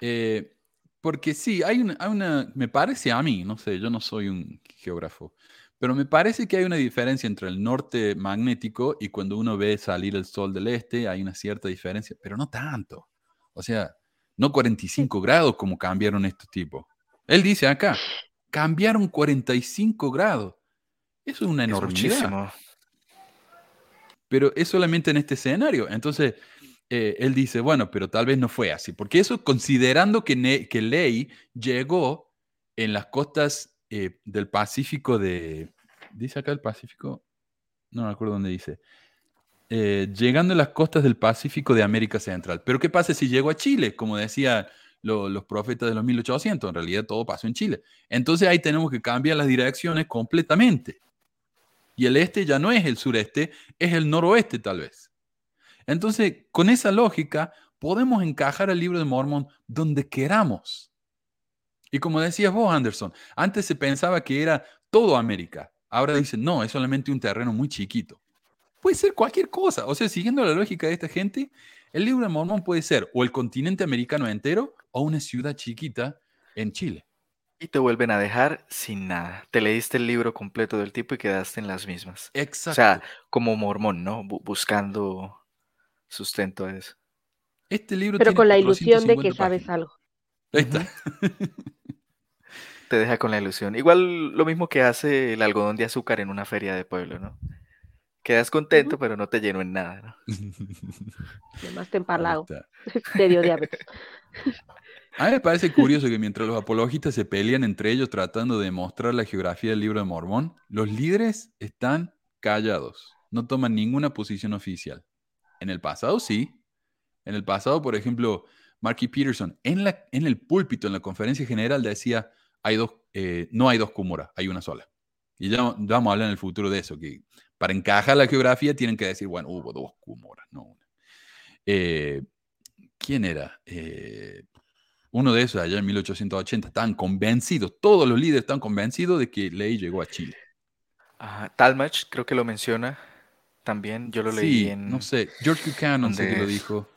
Eh, porque sí, hay una, hay una, me parece a mí, no sé, yo no soy un geógrafo, pero me parece que hay una diferencia entre el norte magnético y cuando uno ve salir el sol del este, hay una cierta diferencia, pero no tanto. O sea, no 45 grados como cambiaron estos tipos. Él dice acá, cambiaron 45 grados. Eso es una enormidad pero es solamente en este escenario. Entonces, eh, él dice, bueno, pero tal vez no fue así, porque eso considerando que, Ne- que Ley llegó en las costas eh, del Pacífico de... ¿Dice acá el Pacífico? No me acuerdo dónde dice. Eh, llegando a las costas del Pacífico de América Central. Pero ¿qué pasa si llegó a Chile? Como decían los profetas de los 1800, en realidad todo pasó en Chile. Entonces ahí tenemos que cambiar las direcciones completamente. Y el este ya no es el sureste, es el noroeste tal vez. Entonces, con esa lógica, podemos encajar el libro de Mormón donde queramos. Y como decías vos, Anderson, antes se pensaba que era todo América. Ahora dicen, no, es solamente un terreno muy chiquito. Puede ser cualquier cosa. O sea, siguiendo la lógica de esta gente, el libro de Mormón puede ser o el continente americano entero o una ciudad chiquita en Chile. Y te vuelven a dejar sin nada. Te leíste el libro completo del tipo y quedaste en las mismas. Exacto. O sea, como mormón, ¿no? Bu- buscando sustento a eso. este libro Pero tiene con la ilusión de que 450 sabes algo. Ahí está. Te deja con la ilusión. Igual lo mismo que hace el algodón de azúcar en una feria de pueblo, ¿no? Quedas contento, pero no te lleno en nada, ¿no? Además te está. Te dio diabetes. A mí me parece curioso que mientras los apologistas se pelean entre ellos tratando de mostrar la geografía del libro de Mormón, los líderes están callados, no toman ninguna posición oficial. En el pasado sí. En el pasado, por ejemplo, Marky Peterson en, la, en el púlpito, en la conferencia general, decía, hay dos, eh, no hay dos Cúmoras, hay una sola. Y ya, ya vamos a hablar en el futuro de eso, que para encajar la geografía tienen que decir, bueno, hubo dos Cúmoras, no una. Eh, ¿Quién era? Eh, uno de esos allá en 1880, estaban convencidos, todos los líderes están convencidos de que Ley llegó a Chile. Ajá, Talmach creo que lo menciona también. Yo lo leí en... no sé, George Buchanan sé que lo dijo.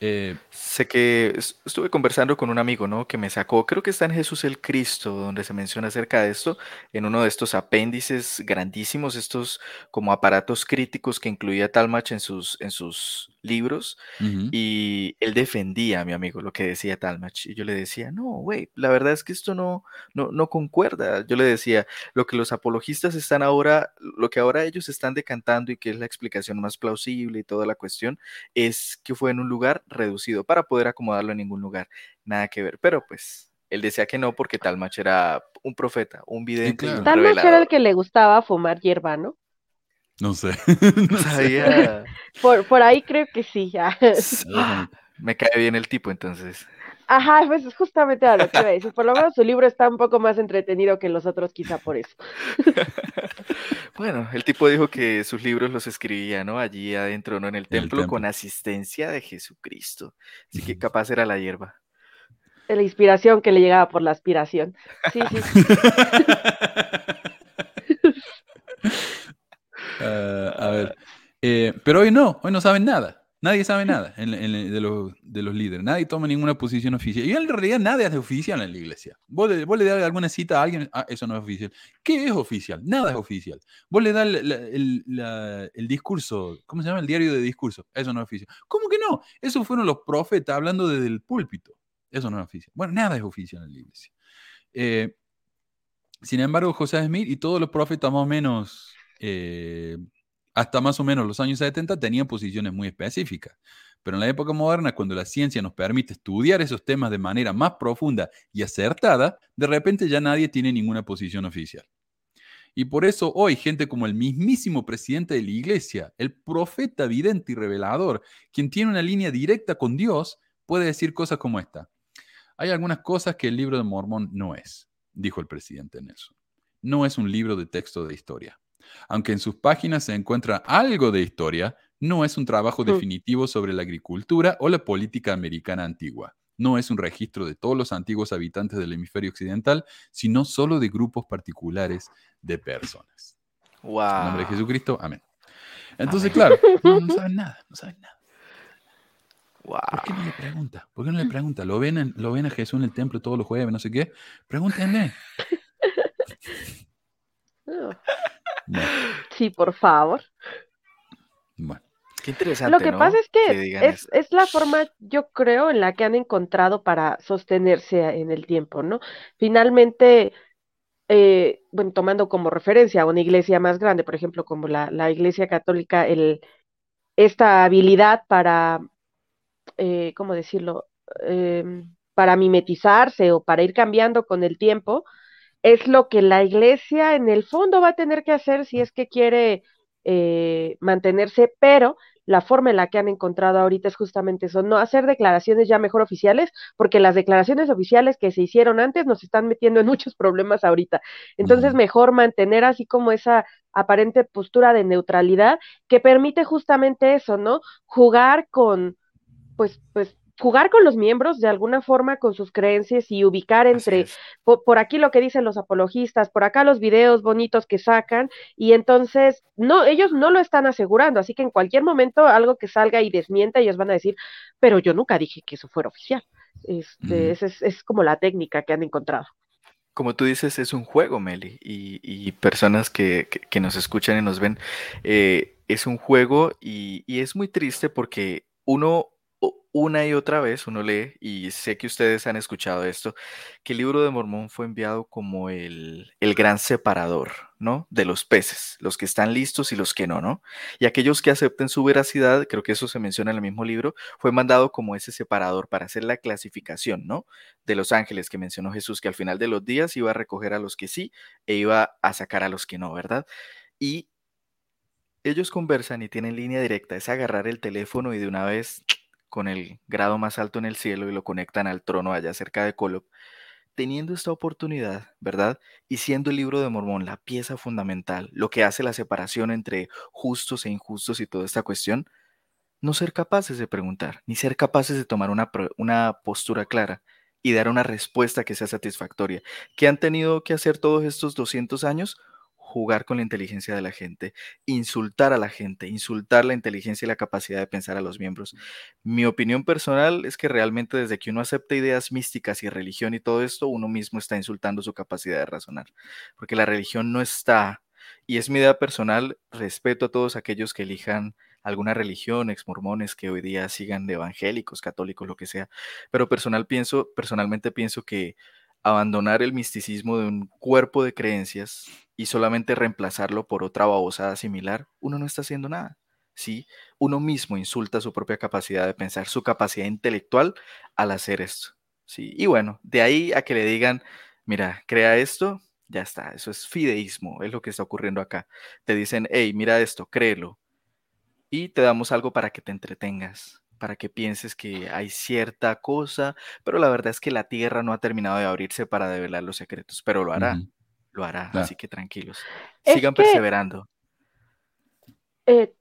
Eh, Sé que es- estuve conversando con un amigo, ¿no? Que me sacó, creo que está en Jesús el Cristo, donde se menciona acerca de esto, en uno de estos apéndices grandísimos, estos como aparatos críticos que incluía Talmach en sus, en sus libros. Y él defendía a mi amigo lo que decía Talmach. Y yo le decía, no, güey, la verdad es que esto no, no, no concuerda. Yo le decía, lo que los apologistas están ahora, lo que ahora ellos están decantando y que es la explicación más plausible y toda la cuestión, es que fue en un lugar reducido para poder acomodarlo en ningún lugar. Nada que ver. Pero pues, él decía que no porque Talmach era un profeta, un vidente y claro. un Tal vez era el que le gustaba fumar hierba, ¿no? No sé. No sabía. Por, por ahí creo que sí. ya. Ah, Me cae bien el tipo entonces. Ajá, pues es justamente a lo que iba a decir. Por lo menos su libro está un poco más entretenido que los otros, quizá por eso. Bueno, el tipo dijo que sus libros los escribía, ¿no? Allí adentro, ¿no? En el templo con asistencia de Jesucristo. Así que capaz era la hierba. De la inspiración que le llegaba por la aspiración. Sí, sí. Ah, a ver. Eh, pero hoy no, hoy no saben nada. Nadie sabe nada en- en- de, los, de los líderes. Nadie toma ninguna posición oficial. Y en realidad nada es oficial en la iglesia. Vos le, vos le das alguna cita a alguien, ah, eso no es oficial. ¿Qué es oficial? Nada es oficial. Vos le das la- la- el, la- el discurso, ¿cómo se llama? El diario de discurso. Eso no es oficial. ¿Cómo que no? Esos fueron los profetas hablando desde el púlpito. Eso no es oficial. Bueno, nada es oficial en la iglesia. Eh, sin embargo, José Smith y todos los profetas más o menos, eh, hasta más o menos los años 70, tenían posiciones muy específicas. Pero en la época moderna, cuando la ciencia nos permite estudiar esos temas de manera más profunda y acertada, de repente ya nadie tiene ninguna posición oficial. Y por eso hoy gente como el mismísimo presidente de la iglesia, el profeta vidente y revelador, quien tiene una línea directa con Dios, puede decir cosas como esta. Hay algunas cosas que el libro de Mormón no es, dijo el presidente Nelson. No es un libro de texto de historia. Aunque en sus páginas se encuentra algo de historia, no es un trabajo Mm. definitivo sobre la agricultura o la política americana antigua. No es un registro de todos los antiguos habitantes del hemisferio occidental, sino solo de grupos particulares de personas. En nombre de Wow. Jesucristo, amén. Entonces, Amén. claro, no, no saben nada, no saben nada. Wow. ¿Por qué no le pregunta? ¿Por qué no le pregunta? ¿Lo ven, en- lo ven a Jesús en el templo todos los jueves, no sé qué? Pregúntenle. No. Bueno, Sí, por favor. bueno. Qué interesante. Lo que ¿no? pasa es que es, es la forma, yo creo, en la que han encontrado para sostenerse en el tiempo, ¿no? Finalmente, eh, bueno, tomando como referencia a una iglesia más grande, por ejemplo, como la, la Iglesia Católica, el, esta habilidad para, eh, ¿cómo decirlo? Em, para mimetizarse o para ir cambiando con el tiempo, es lo que la iglesia en el fondo va a tener que hacer si es que quiere eh, mantenerse, pero la forma en la que han encontrado ahorita es justamente eso, no hacer declaraciones ya mejor oficiales, porque las declaraciones oficiales que se hicieron antes nos están metiendo en muchos problemas ahorita. Entonces, mejor mantener así como esa aparente postura de neutralidad que permite justamente eso, ¿no? Jugar con, pues, pues, jugar con los miembros de alguna forma con sus creencias y ubicar entre por, aquí lo que dicen los apologistas, por acá los videos bonitos que sacan, y entonces no, ellos no lo están asegurando, así que en cualquier momento algo que salga y desmienta, ellos van a decir, pero yo nunca dije que eso fuera oficial. Este, es, es como la técnica que han encontrado. Como tú dices, es un juego, Meli, y, y personas que, que- que nos escuchan y nos ven, eh, es un juego y, y es muy triste porque uno una y otra vez uno lee, y sé que ustedes han escuchado esto, que el libro de Mormón fue enviado como el, el gran separador, ¿no? De los peces, los que están listos y los que no, ¿no? Y aquellos que acepten su veracidad, creo que eso se menciona en el mismo libro, fue mandado como ese separador para hacer la clasificación, ¿no? de los ángeles que mencionó Jesús, que al final de los días iba a recoger a los que sí e iba a sacar a los que no, ¿verdad? Y ellos conversan y tienen línea directa, es agarrar el teléfono y de una vez con el grado más alto en el cielo y lo conectan al trono allá cerca de Kolob, teniendo esta oportunidad, ¿verdad? Y siendo el libro de Mormón la pieza fundamental, lo que hace la separación entre justos e injustos y toda esta cuestión, no ser capaces de preguntar, ni ser capaces de tomar una, una postura clara y dar una respuesta que sea satisfactoria. ¿Qué han tenido que hacer todos estos 200 años? Jugar con la inteligencia de la gente, insultar a la gente, insultar la inteligencia y la capacidad de pensar a los miembros. Mi opinión personal es que realmente desde que uno acepta ideas místicas y religión y todo esto, uno mismo está insultando su capacidad de razonar, porque la religión no está, y es mi idea personal, respeto a todos aquellos que elijan alguna religión, ex mormones que hoy día sigan de evangélicos, católicos, lo que sea, pero personal pienso, personalmente pienso que abandonar el misticismo de un cuerpo de creencias y solamente reemplazarlo por otra babosada similar, uno no está haciendo nada. Sí, uno mismo insulta su propia capacidad de pensar, su capacidad intelectual al hacer esto. Sí, y bueno, de ahí a que le digan, mira, crea esto, ya está, eso es fideísmo, es lo que está ocurriendo acá. Te dicen, hey, mira esto, créelo, y te damos algo para que te entretengas, para que pienses que hay cierta cosa, pero la verdad es que la tierra no ha terminado de abrirse para develar los secretos, pero lo hará, lo hará, Claro. así que tranquilos. Es Sigan que- perseverando. Eh,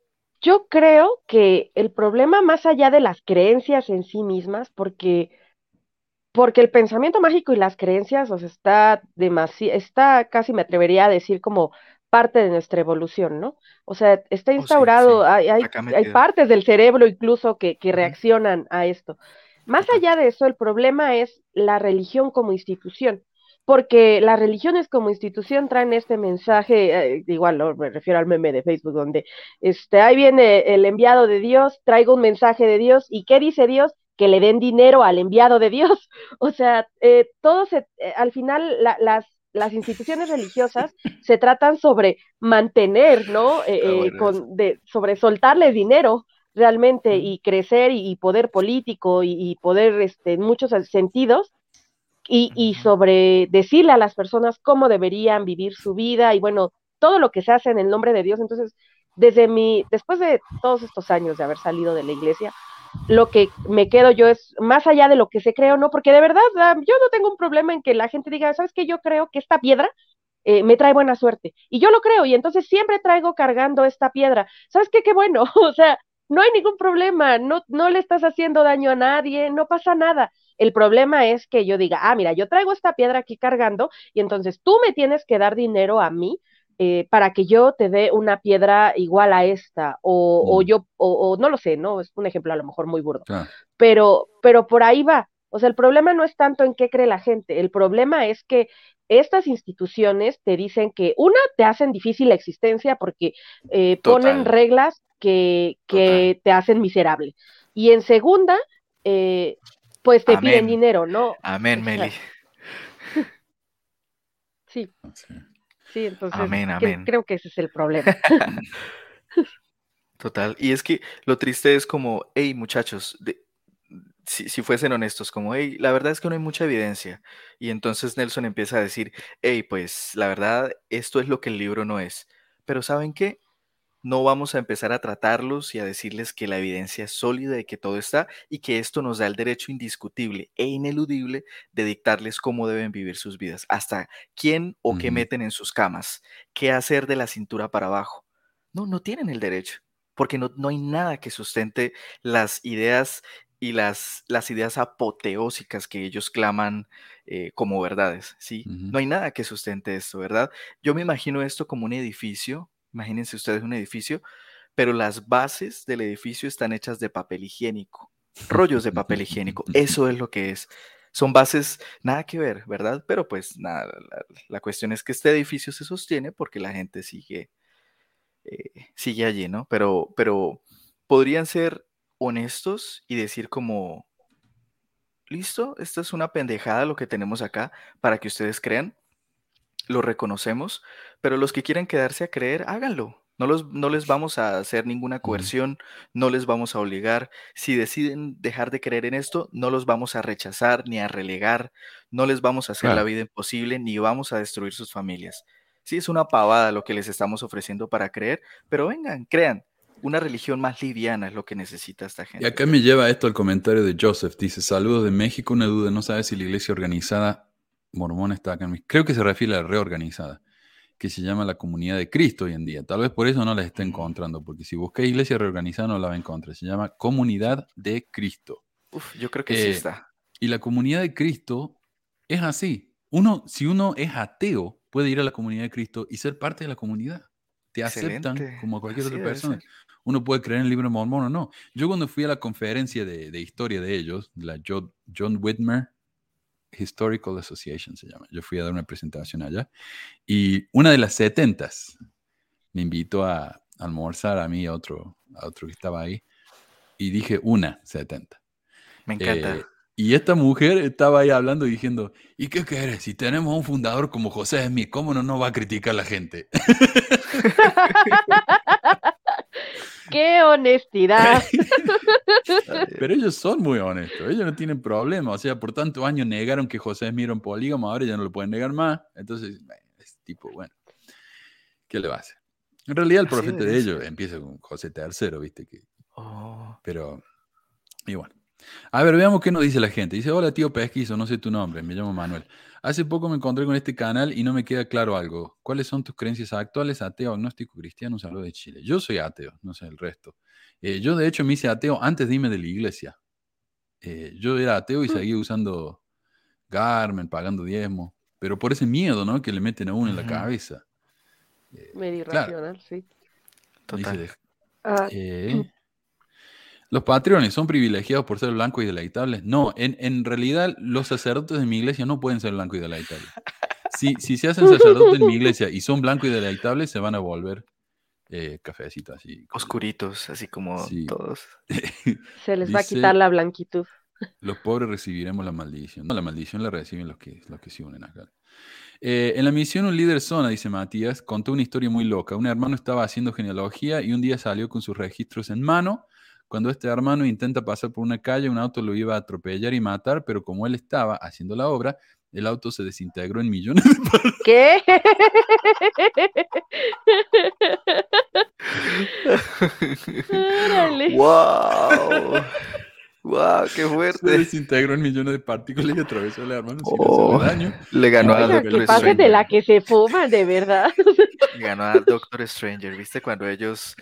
yo creo que el problema más allá de las creencias en sí mismas, porque, porque el pensamiento mágico y las creencias, o sea, está demasiado, está casi me atrevería a decir como parte de nuestra evolución, ¿no? O sea, está Oh, sí, instaurado, sí, hay, hay, partes del cerebro incluso que, que reaccionan a esto. Más allá de eso, el problema es la religión como institución porque las religiones como institución traen este mensaje, eh, igual ¿no? me refiero al meme de Facebook, donde este, ahí viene el enviado de Dios, traigo un mensaje de Dios, ¿y qué dice Dios? Que le den dinero al enviado de Dios. O sea, eh, todo se, eh, al final la, las, las instituciones religiosas se tratan sobre mantener, ¿no? Eh, Está eh, bueno con, de, sobre soltarle dinero realmente y crecer y, y poder político y, y poder este, en muchos sentidos y, y sobre decirle a las personas cómo deberían vivir su vida y bueno, todo lo que se hace en el nombre de Dios. Entonces, desde mi, después de todos estos años de haber salido de la iglesia, lo que me quedo yo es más allá de lo que se cree o no, porque de verdad ah, yo no tengo un problema en que la gente diga, ¿sabes qué? Yo creo que esta piedra eh, me trae buena suerte. Y yo lo creo, y entonces siempre traigo cargando esta piedra. ¿Sabes qué? Qué bueno, o sea, no hay ningún problema, no, no le estás haciendo daño a nadie, no pasa nada. El problema es que yo diga, ah, mira, yo traigo esta piedra aquí cargando y entonces tú me tienes que dar dinero a mí eh, para que yo te dé una piedra igual a esta, o, o mm. yo, o, no lo sé, ¿no? Es un ejemplo a lo mejor muy burdo, pero, pero por ahí va. O sea, el problema no es tanto en qué cree la gente, el problema es que estas instituciones te dicen que, una, te hacen difícil la existencia porque eh, ponen reglas que, que te hacen miserable. Y en segunda, eh, pues te piden dinero, ¿no? Amén, Meli. Sí. Sí, entonces amén, amén. creo que ese es el problema. Total. Y es que lo triste es como, hey muchachos, si, si, fuesen honestos, como, hey, la verdad es que no hay mucha evidencia. Y entonces Nelson empieza a decir, hey, pues la verdad, esto es lo que el libro no es. Pero ¿saben qué? No vamos a empezar a tratarlos y a decirles que la evidencia es sólida y que todo está y que esto nos da el derecho indiscutible e ineludible de dictarles cómo deben vivir sus vidas, hasta quién o qué meten en sus camas, qué hacer de la cintura para abajo. No, no tienen el derecho, porque no, no hay nada que sustente las ideas y las, las ideas apoteósicas que ellos claman eh, como verdades, ¿sí? No hay nada que sustente esto, ¿verdad? Yo me imagino esto como un edificio Imagínense ustedes un edificio, pero las bases del edificio están hechas de papel higiénico, rollos de papel higiénico. Eso es lo que es. Son bases, nada que ver, ¿verdad? Pero pues nada, la, cuestión es que este edificio se sostiene porque la gente sigue, eh, sigue allí, ¿no? Pero, pero podrían ser honestos y decir como, listo, esta es una pendejada lo que tenemos acá para que ustedes crean lo reconocemos, pero los que quieran quedarse a creer, háganlo. No, los, no les vamos a hacer ninguna coerción, no les vamos a obligar. Si deciden dejar de creer en esto, no los vamos a rechazar ni a relegar, no les vamos a hacer la vida imposible ni vamos a destruir sus familias. Sí, es una pavada lo que les estamos ofreciendo para creer, pero vengan, crean. Una religión más liviana es lo que necesita esta gente. Y acá me lleva esto al comentario de Joseph. Dice, saludos de México, una duda, no sabe si la iglesia organizada mormón está acá en Creo que se refiere a la reorganizada, que se llama la comunidad de Cristo hoy en día. Tal vez por eso no la está encontrando, porque si busca iglesia reorganizada no la va a encontrar. Se llama comunidad de Cristo. Uf, yo creo que sí eh, está. Y la comunidad de Cristo es así. Uno, si uno es ateo, puede ir a la comunidad de Cristo y ser parte de la comunidad. Te aceptan como cualquier otra persona. Uno puede creer en el libro mormón o no. Yo cuando fui a la conferencia de, historia de ellos, la John Whitmer, Historical Association se llama. Yo fui a dar una presentación allá y una de las setentas me invitó a almorzar a mí y a otro, a otro que estaba ahí y dije una setenta. Me encanta. Eh, y esta mujer estaba ahí hablando y diciendo, ¿y qué quieres? Si tenemos un fundador como José Smith, ¿cómo no nos va a criticar la gente? ¡Qué honestidad! Pero ellos son muy honestos, ellos no tienen problema. O sea, por tantos años negaron que José Smith era un polígamo, ahora ya no lo pueden negar más. Entonces, es tipo, bueno, ¿qué le va a hacer? En realidad, el profeta de ellos empieza con José III, ¿viste? Que, oh. Pero, y bueno. A ver, veamos qué nos dice la gente. Dice, hola tío Pesquizo, no sé tu nombre, me llamo Manuel. Hace poco me encontré con este canal y no me queda claro algo. ¿Cuáles son tus creencias actuales, ateo, agnóstico, cristiano? Saludo de Chile. Yo soy ateo, no sé el resto. Eh, yo de hecho me hice ateo antes de irme de la iglesia. Eh, yo era ateo y mm. seguía usando Garmin, pagando diezmo, pero por ese miedo, ¿no? Que le meten a uno en la cabeza. Eh, Medio irracional, sí. Total. Ah. ¿Los patrones son privilegiados por ser blancos y deleitables? No, en, en, realidad los sacerdotes de mi iglesia no pueden ser blancos y deleitables. Si, si se hacen sacerdotes en mi iglesia y son blancos y deleitables, se van a volver eh, cafecitos así. Oscuritos, así como todos. se les va a quitar la blanquitud. Los pobres recibiremos la maldición. No, la maldición la reciben los que, los que se unen acá. Eh, en la misión Un líder zona, dice Matías, contó una historia muy loca. Un hermano estaba haciendo genealogía y un día salió con sus registros en mano cuando este hermano intenta pasar por una calle, un auto lo iba a atropellar y matar, pero como él estaba haciendo la obra, el auto se desintegró en millones de partes. ¿Qué? Órale. ¡Wow! ¡Wow! ¡Qué Se fuerte! desintegró en millones de partículas y atravesó el hermano sin Oh. daño. Le ganó a Oiga, Doctor que pase de Stranger. la que se fuman, de verdad. Le ganó a Doctor Stranger. ¿Viste cuando ellos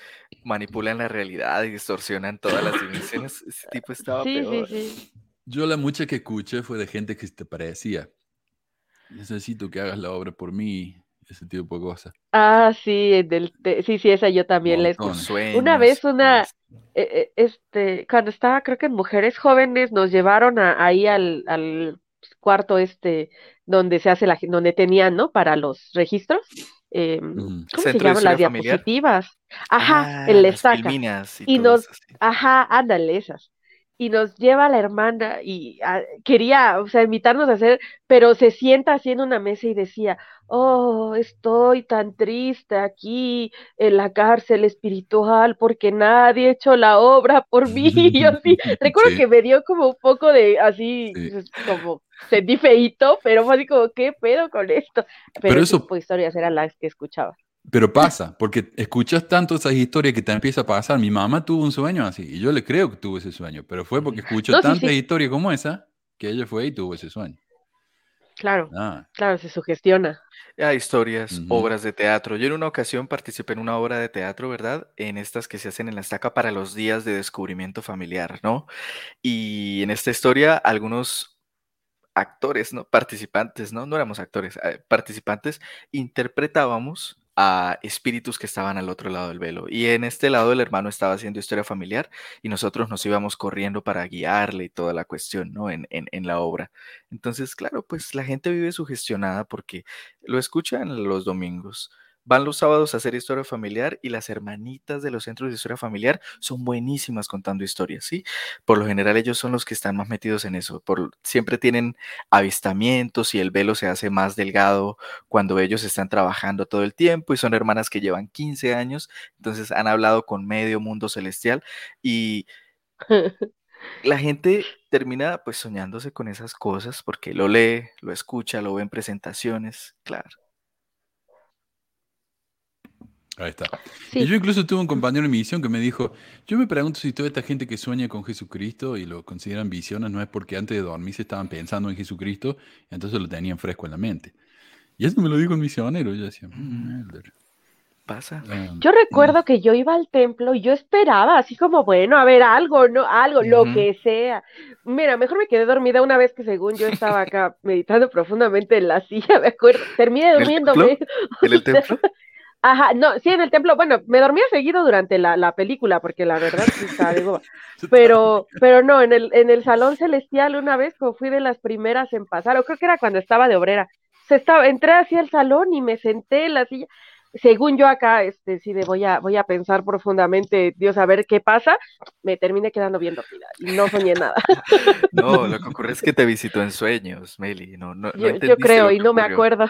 manipulan la realidad y distorsionan todas las dimensiones? Ese tipo estaba Sí, sí, peor. sí. Yo la mucha que escuché fue de gente que te parecía. Necesito que hagas la obra por mí, ese tipo de cosas. Ah, sí, en el te- sí, sí, esa yo también la escuché. Una vez una, pues, eh, eh, este, cuando estaba creo que en Mujeres Jóvenes nos llevaron a- ahí al, al cuarto este donde se hace la, donde tenían, ¿no? Para los registros. eh, Ujú. ¿cómo se Centro llaman las Familiar. diapositivas? Ajá, Ah, el las estaca. y nos, ajá, ándale, esas. Y nos lleva la hermana y ah, quería, o sea, invitarnos a hacer, pero se sienta así en una mesa y decía, oh, estoy tan triste aquí en la cárcel espiritual porque nadie ha hecho la obra por mí. Y yo sí, recuerdo Sí. que me dio como un poco de así, Sí. pues, como sentí feíto, pero fue así como, ¿qué pedo con esto? Pero, Pero ese eso- tipo de historias eran las que escuchaba. Pero pasa, porque escuchas tanto esas historias que te empieza a pasar. Mi mamá tuvo un sueño así, y yo le creo que tuvo ese sueño, pero fue porque escuchó No, sí, tantas sí. historias como esa que ella fue y tuvo ese sueño. Claro, Ah, claro, se sugestiona. Hay historias, Ujú. obras de teatro. Yo en una ocasión participé en una obra de teatro, ¿verdad? En estas que se hacen en la estaca para los días de descubrimiento familiar, ¿no? Y en esta historia, algunos actores, ¿no? Participantes, ¿no? No éramos actores, eh, participantes, interpretábamos a espíritus que estaban al otro lado del velo. Y en este lado el hermano estaba haciendo historia familiar y nosotros nos íbamos corriendo para guiarle y toda la cuestión, ¿no? En, en, en la obra. Entonces, claro, pues la gente vive sugestionada porque lo escuchan los domingos. Van los sábados a hacer historia familiar y las hermanitas de los centros de historia familiar son buenísimas contando historias, ¿sí? Por lo general ellos son los que están más metidos en eso. Por, siempre tienen avistamientos y el velo se hace más delgado cuando ellos están trabajando todo el tiempo y son hermanas que llevan 15 años, entonces han hablado con medio mundo celestial y la gente termina pues soñándose con esas cosas porque lo lee, lo escucha, lo ve en presentaciones, claro. Ahí está. Sí. Y yo incluso tuve un compañero en mi misión que me dijo, yo me pregunto si toda esta gente que sueña con Jesucristo y lo consideran visiones no es porque antes de dormir se estaban pensando en Jesucristo y entonces lo tenían fresco en la mente. Y eso me lo dijo un misionero. Yo decía, "Mm, elder". Pasa. Ah, Yo recuerdo que yo iba al templo y yo esperaba, así como, bueno, a ver, algo, ¿no? Algo, lo que sea. Mira, mejor me quedé dormida una vez que según yo estaba acá meditando profundamente en la silla, me acuerdo. Terminé el durmiéndome. ¿En el templo? Ajá, no, sí, en el templo, bueno, me dormía seguido durante la, la película, porque la verdad sí estaba de. Pero, pero no, en el, en el salón celestial una vez, como fui de las primeras en pasar, o creo que era cuando estaba de obrera, se estaba, entré hacia el salón y me senté en la silla. Según yo acá, este, sí, de voy a, voy a pensar profundamente, Dios, a ver qué pasa, me terminé quedando bien dormida y no soñé nada. No, lo que ocurre es que te visitó en sueños, Meli. No, no, no Yo, yo creo y no me ocurrió. acuerdo.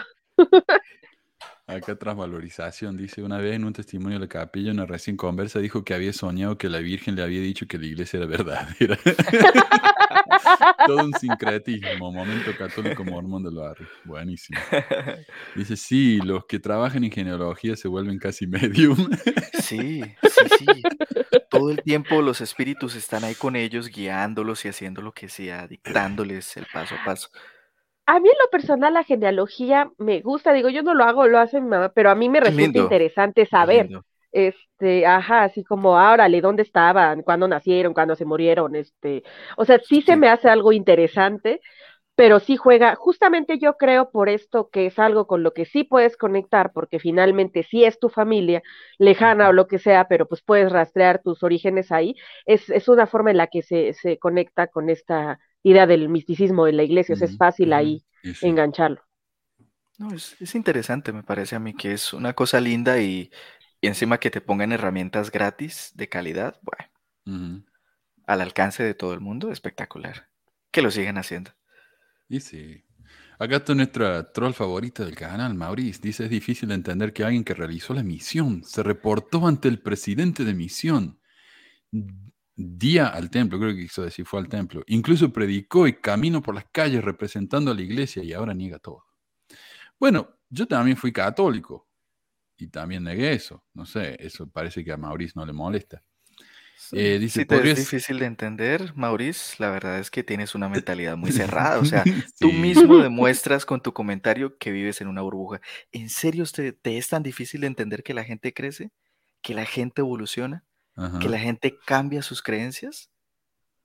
Acá transvalorización, dice, una vez en un testimonio de la capilla, una recién conversa dijo que había soñado que la Virgen le había dicho que la iglesia era verdadera. Todo un sincretismo, momento católico mormón del barrio. Buenísimo. Dice, sí, los que trabajan en genealogía se vuelven casi medium. Sí, sí, sí. Todo el tiempo los espíritus están ahí con ellos, guiándolos y haciendo lo que sea, dictándoles el paso a paso. A mí en lo personal la genealogía me gusta, digo, yo no lo hago, lo hace mi mamá, pero a mí me resulta lindo, interesante saber, lindo. este, ajá, así como, árale, ¿dónde estaban? ¿Cuándo nacieron? ¿Cuándo se murieron? Este, o sea, sí se me hace algo interesante, pero sí juega, justamente yo creo por esto que es algo con lo que sí puedes conectar, porque finalmente sí es tu familia lejana o lo que sea, pero pues puedes rastrear tus orígenes ahí, es, es una forma en la que se, se conecta con esta idea del misticismo en la iglesia, o sea, es fácil ahí engancharlo. No, es, es interesante, me parece a mí que es una cosa linda y, y encima que te pongan herramientas gratis de calidad, bueno, al alcance de todo el mundo, espectacular. Que lo sigan haciendo. Y sí. Acá está nuestra troll favorita del canal, Maurice. Dice, es difícil entender que alguien que realizó la misión se reportó ante el presidente de misión. Día al templo, creo que quiso decir fue al templo. Incluso predicó y caminó por las calles representando a la iglesia y ahora niega todo. Bueno, yo también fui católico y también negué eso. No sé, eso parece que a Maurice no le molesta. Eh, dice, si te es difícil de entender, Maurice, la verdad es que tienes una mentalidad muy cerrada. O sea, tú mismo demuestras con tu comentario que vives en una burbuja. ¿En serio te, te es tan difícil de entender que la gente crece? ¿Que la gente evoluciona? ¿Que la gente cambia sus creencias?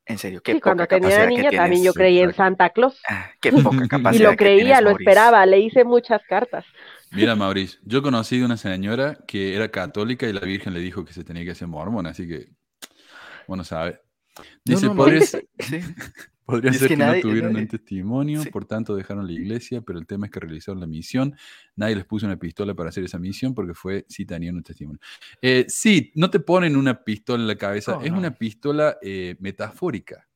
En serio, qué sí, cuando tenía niña también yo creí en Santa Claus. Ah, qué poca capacidad. y lo creía, lo esperaba, le hice muchas cartas. Mira, Mauricio, yo conocí a una señora que era católica y la Virgen le dijo que se tenía que hacer mormón, así que bueno, sabe. Dice, no, podría, ser, que, no tuvieron un testimonio, por tanto dejaron la iglesia, pero el tema es que realizaron la misión. Nadie les puso una pistola para hacer esa misión porque fue si tenían un testimonio. Eh, sí, no te ponen una pistola en la cabeza, es una pistola eh, metafórica.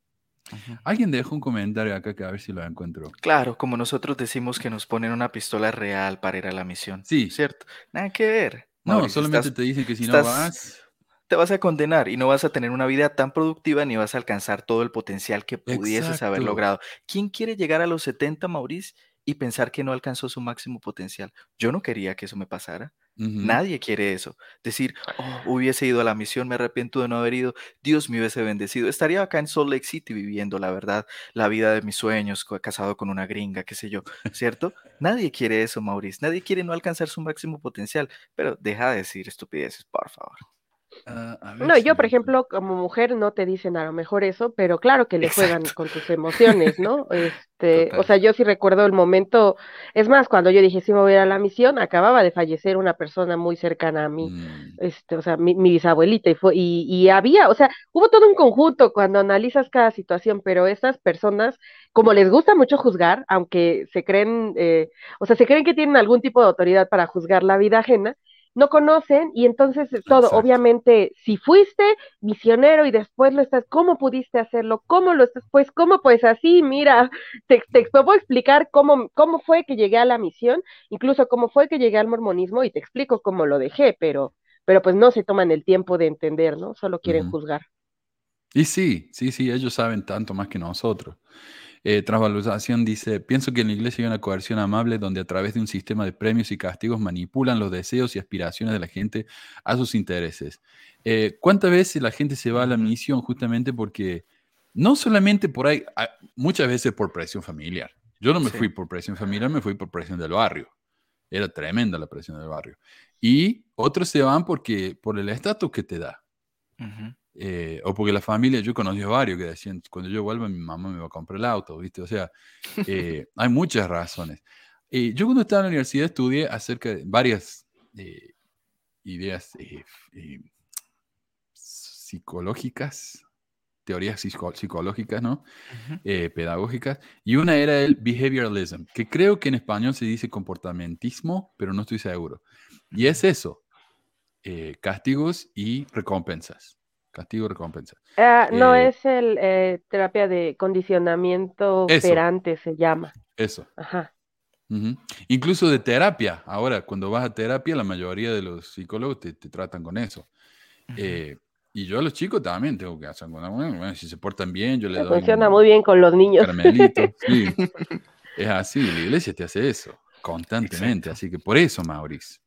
Alguien dejó un comentario acá que a ver si lo encuentro. Claro, como nosotros decimos que nos ponen una pistola real para ir a la misión. Sí. ¿Cierto? Nada que ver. No, solamente te dicen que si no vas te vas a condenar y no vas a tener una vida tan productiva ni vas a alcanzar todo el potencial que pudieses haber logrado. ¿Quién quiere llegar a los 70, Maurice, y pensar que no alcanzó su máximo potencial? Yo no quería que eso me pasara. Nadie quiere eso. Decir, oh, hubiese ido a la misión, me arrepiento de no haber ido, Dios me hubiese bendecido. Estaría acá en Salt Lake City viviendo, la verdad, la vida de mis sueños, casado con una gringa, qué sé yo, ¿cierto? Nadie quiere eso, Maurice. Nadie quiere no alcanzar su máximo potencial. Pero deja de decir estupideces, por favor. Ah, no, yo, por ejemplo, como mujer no te dicen a lo mejor eso, pero claro que le juegan con tus emociones, ¿no? Este, o sea, yo sí recuerdo el momento, es más, cuando yo dije, sí me voy a ir a la misión, acababa de fallecer una persona muy cercana a mí, mm. este, o sea, mi, bisabuelita, y fue, y, y, había, o sea, hubo todo un conjunto cuando analizas cada situación, pero esas personas, como les gusta mucho juzgar, aunque se creen, eh, o sea, se creen que tienen algún tipo de autoridad para juzgar la vida ajena, no conocen y entonces todo, obviamente, si fuiste misionero y después lo estás, ¿cómo pudiste hacerlo? ¿Cómo lo estás? Pues, ¿cómo? Pues así, mira, te, te puedo explicar cómo, cómo fue que llegué a la misión, incluso cómo fue que llegué al mormonismo y te explico cómo lo dejé, pero, pero pues no se toman el tiempo de entender, ¿no? Solo quieren juzgar. Y sí, sí, sí, ellos saben tanto más que nosotros. Eh, transvalorización dice, pienso que en la iglesia hay una coerción amable donde a través de un sistema de premios y castigos manipulan los deseos y aspiraciones de la gente a sus intereses. Eh, ¿Cuántas veces la gente se va a la misión justamente porque no solamente por ahí, ah, muchas veces por presión familiar? Yo no me fui por presión familiar, me fui por presión del barrio. Era tremenda la presión del barrio. Y otros se van porque por el estatus que te da. Eh, o porque la familia, yo conocí a varios que decían, cuando yo vuelva mi mamá me va a comprar el auto, ¿viste? O sea, eh, hay muchas razones. Eh, yo cuando estaba en la universidad estudié acerca de varias ideas psicológicas, teorías psicológicas, ¿no? pedagógicas, y una era el behavioralism, que creo que en español se dice comportamentismo, pero no estoy seguro. Y es eso, castigos y recompensas. Castigo recompensa. Ah, no eh, es el eh, terapia de condicionamiento operante, se llama. Eso. Ajá. Incluso de terapia. Ahora, cuando vas a terapia, la mayoría de los psicólogos te, tratan con eso. Eh, y yo a los chicos también tengo que hacer. Bueno, si se portan bien, yo les doy. Funciona muy bien con los niños. sí. Es así, la iglesia te hace eso constantemente. Así que por eso, Maurice.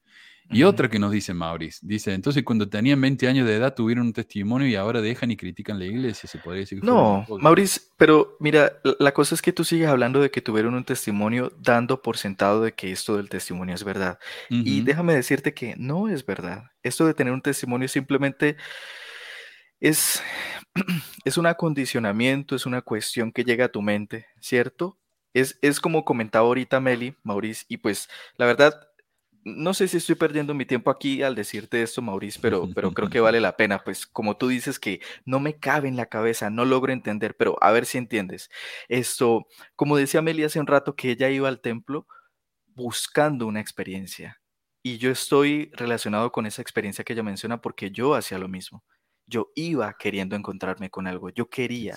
Y otra que nos dice Maurice, dice, entonces cuando tenían 20 años de edad tuvieron un testimonio y ahora dejan y critican la iglesia, se podría decir. no, Maurice, pero mira, la cosa es que tú sigues hablando de que tuvieron un testimonio dando por sentado de que esto del testimonio es verdad. Y déjame decirte que no es verdad. Esto de tener un testimonio simplemente es, es un acondicionamiento, es una cuestión que llega a tu mente, ¿cierto? Es, es como comentaba ahorita Meli, Maurice, y pues la verdad no sé si estoy perdiendo mi tiempo aquí al decirte esto, Maurice, pero, pero creo que vale la pena. Pues como tú dices que no me cabe en la cabeza, no logro entender, pero a ver si entiendes. Esto, como decía Amelia hace un rato, que ella iba al templo buscando una experiencia. Y yo estoy relacionado con esa experiencia que ella menciona porque yo hacía lo mismo. Yo iba queriendo encontrarme con algo, yo quería.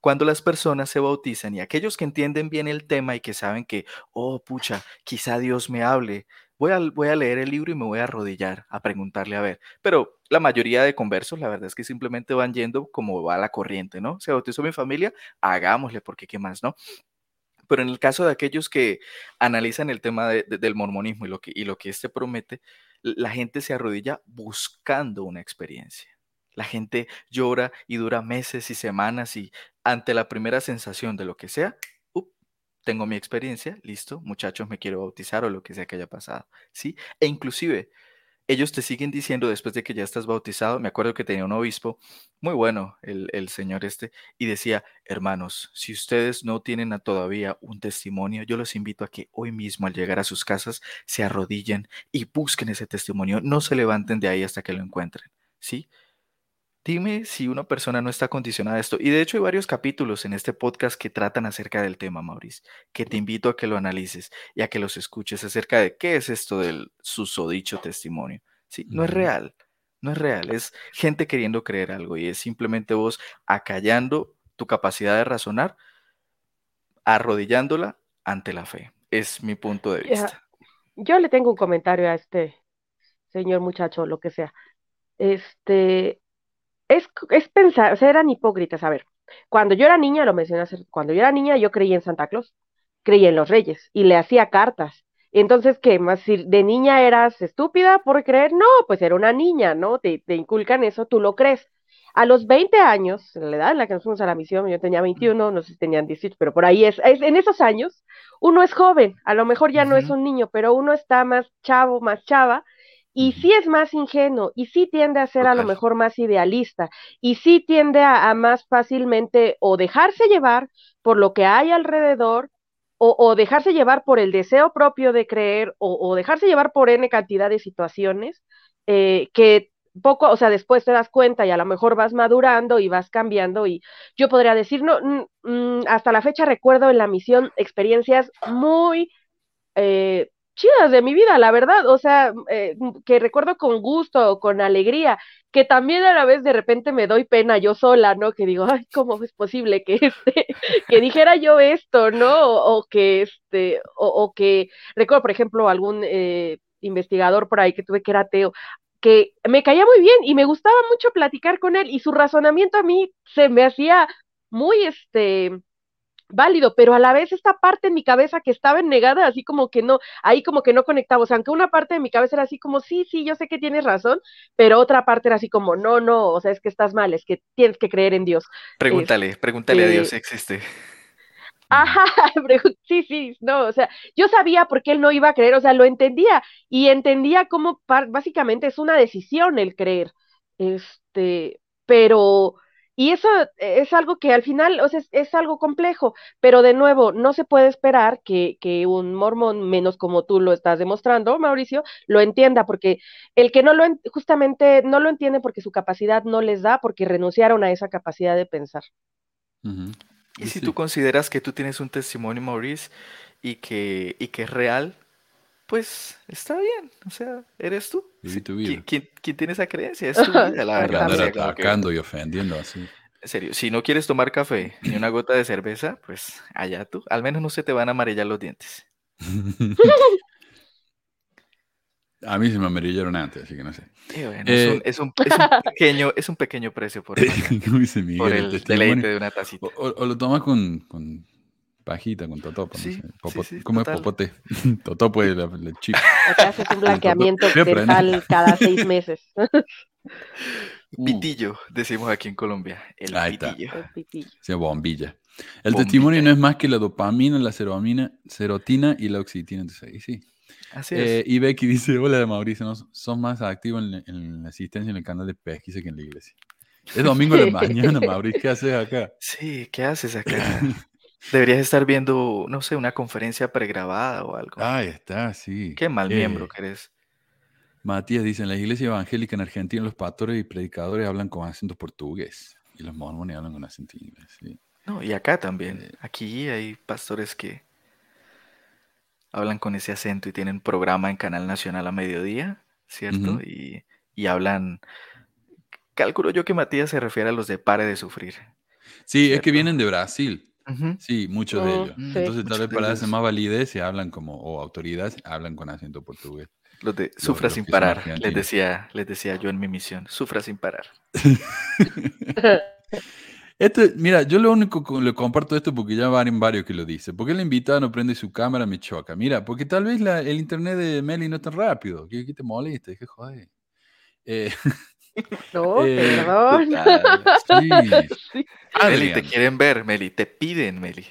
Cuando las personas se bautizan y aquellos que entienden bien el tema y que saben que, oh, pucha, quizá Dios me hable, voy a, voy a leer el libro y me voy a arrodillar a preguntarle a ver. Pero la mayoría de conversos, la verdad es que simplemente van yendo como va la corriente, ¿no? Se bautizó mi familia, hagámosle, porque qué más, ¿no? Pero en el caso de aquellos que analizan el tema del mormonismo y lo, que, y lo que este promete, la gente se arrodilla buscando una experiencia. La gente llora y dura meses y semanas y ante la primera sensación de lo que sea, tengo mi experiencia, listo, muchachos, me quiero bautizar o lo que sea que haya pasado, ¿sí? E inclusive ellos te siguen diciendo después de que ya estás bautizado, me acuerdo que tenía un obispo muy bueno, el, el señor este, y decía, hermanos, si ustedes no tienen todavía un testimonio, yo los invito a que hoy mismo al llegar a sus casas se arrodillen y busquen ese testimonio, no se levanten de ahí hasta que lo encuentren, ¿sí? Dime si una persona no está condicionada a esto. Y de hecho hay varios capítulos en este podcast que tratan acerca del tema, Maurice, que te invito a que lo analices y a que los escuches acerca de qué es esto del susodicho testimonio. ¿sí? No es real, no es real, es gente queriendo creer algo y es simplemente vos acallando tu capacidad de razonar, arrodillándola ante la fe. Es mi punto de vista. Yo le tengo un comentario a este señor muchacho, lo que sea. Este, es, es pensar, o sea, eran hipócritas. A ver, cuando yo era niña, lo mencioné cuando yo era niña, yo creía en Santa Claus, creía en los reyes y le hacía cartas. Entonces, ¿qué más? Si de niña eras estúpida por creer, no, pues era una niña, ¿no? Te, te inculcan eso, tú lo crees. A los 20 años, la edad en la que nos fuimos a la misión, yo tenía 21, no sé si tenían 18, pero por ahí es, en esos años, uno es joven, a lo mejor ya no es un niño, pero uno está más chavo, más chava, y sí es más ingenuo, y sí tiende a ser a lo mejor más idealista, y sí tiende a, más fácilmente o dejarse llevar por lo que hay alrededor, o, dejarse llevar por el deseo propio de creer, o, dejarse llevar por N cantidad de situaciones, eh, que poco, o sea, después te das cuenta y a lo mejor vas madurando y vas cambiando y yo podría decir, no, mm, hasta la fecha recuerdo en la misión experiencias muy eh, chidas de mi vida, la verdad, o sea, eh, que recuerdo con gusto, con alegría, que también a la vez de repente me doy pena yo sola, ¿no? Que digo, ay, ¿cómo es posible que este, que dijera yo esto, ¿no? O, que este, o, que recuerdo, por ejemplo, algún eh, investigador por ahí que tuve que era ateo, que me caía muy bien y me gustaba mucho platicar con él y su razonamiento a mí se me hacía muy, este, válido, pero a la vez esta parte en mi cabeza que estaba negada, así como que no, ahí como que no conectaba, o sea, aunque una parte de mi cabeza era así como, sí, sí, yo sé que tienes razón, pero otra parte era así como, no, no, o sea, es que estás mal, es que tienes que creer en Dios. Pregúntale, pregúntale a Dios si existe. Ajá, sí, sí, no, o sea, yo sabía por qué él no iba a creer, o sea, lo entendía y entendía cómo básicamente es una decisión el creer, este, pero y eso es algo que al final, o sea, es, algo complejo, pero de nuevo, no se puede esperar que, que, un mormón, menos como tú lo estás demostrando, Mauricio, lo entienda, porque el que no lo, justamente no lo entiende porque su capacidad no les da, porque renunciaron a esa capacidad de pensar. Y si tú consideras que tú tienes un testimonio, Maurice, y que, y que es real, pues está bien, o sea, eres tú. Viví tu vida. ¿Quién, tiene esa creencia? Es tu vida, la verdad. Andar atacando y ofendiendo así. En serio, si no quieres tomar café ni una gota de cerveza, pues allá tú. Al menos no se te van a amarillar los dientes. a mí se me amarillaron antes, así que no sé. Eh, es, un, pequeño, es un pequeño precio por, el, por el, deleite de una tacita. O, lo tomas con Pajita con totopo. ¿Cómo es popote? totopo es la, chica. O te haces un blanqueamiento dental cada seis meses. Pitillo, decimos aquí en Colombia. El pitillo. El bombilla. El testimonio no es más que la dopamina, la seromina, serotina y la oxitina. Entonces, ahí sí. Así eh, es. y Becky dice, hola Mauricio, son más activos en, la asistencia en el canal de pesquisa que en la iglesia. Es domingo de mañana, Mauricio, ¿qué haces acá? Sí, ¿qué haces acá? Deberías estar viendo, no sé, una conferencia pregrabada o algo. Ahí está, sí. Qué mal miembro eh, que eres. Matías dice, en la iglesia evangélica en Argentina los pastores y predicadores hablan con acento portugués y los mormones hablan con acento inglés. No, y acá también. Eh, Aquí hay pastores que hablan con ese acento y tienen programa en Canal Nacional a mediodía, ¿cierto? y, y hablan, calculo yo que Matías se refiere a los de Pare de Sufrir. Sí, es que vienen de Brasil. Sí, muchos de Mm, ellos. sí. Entonces, tal vez para darse más validez, se hablan como, o autoridad, hablan con acento portugués. Los de Los- sufra los sin parar, les decía, les decía yo en mi misión, sufra sin parar. Esto, mira, yo lo único que le comparto esto porque ya van varios que lo dicen. Porque el invitado no prende su cámara, me choca. Mira, porque tal vez la- el internet de Meli no es tan rápido. ¿Qué, qué te molesta? ¿Qué joder? Eh, No, Eh, perdón. Sí. Sí. Meli, te quieren ver, Meli, te piden, Meli.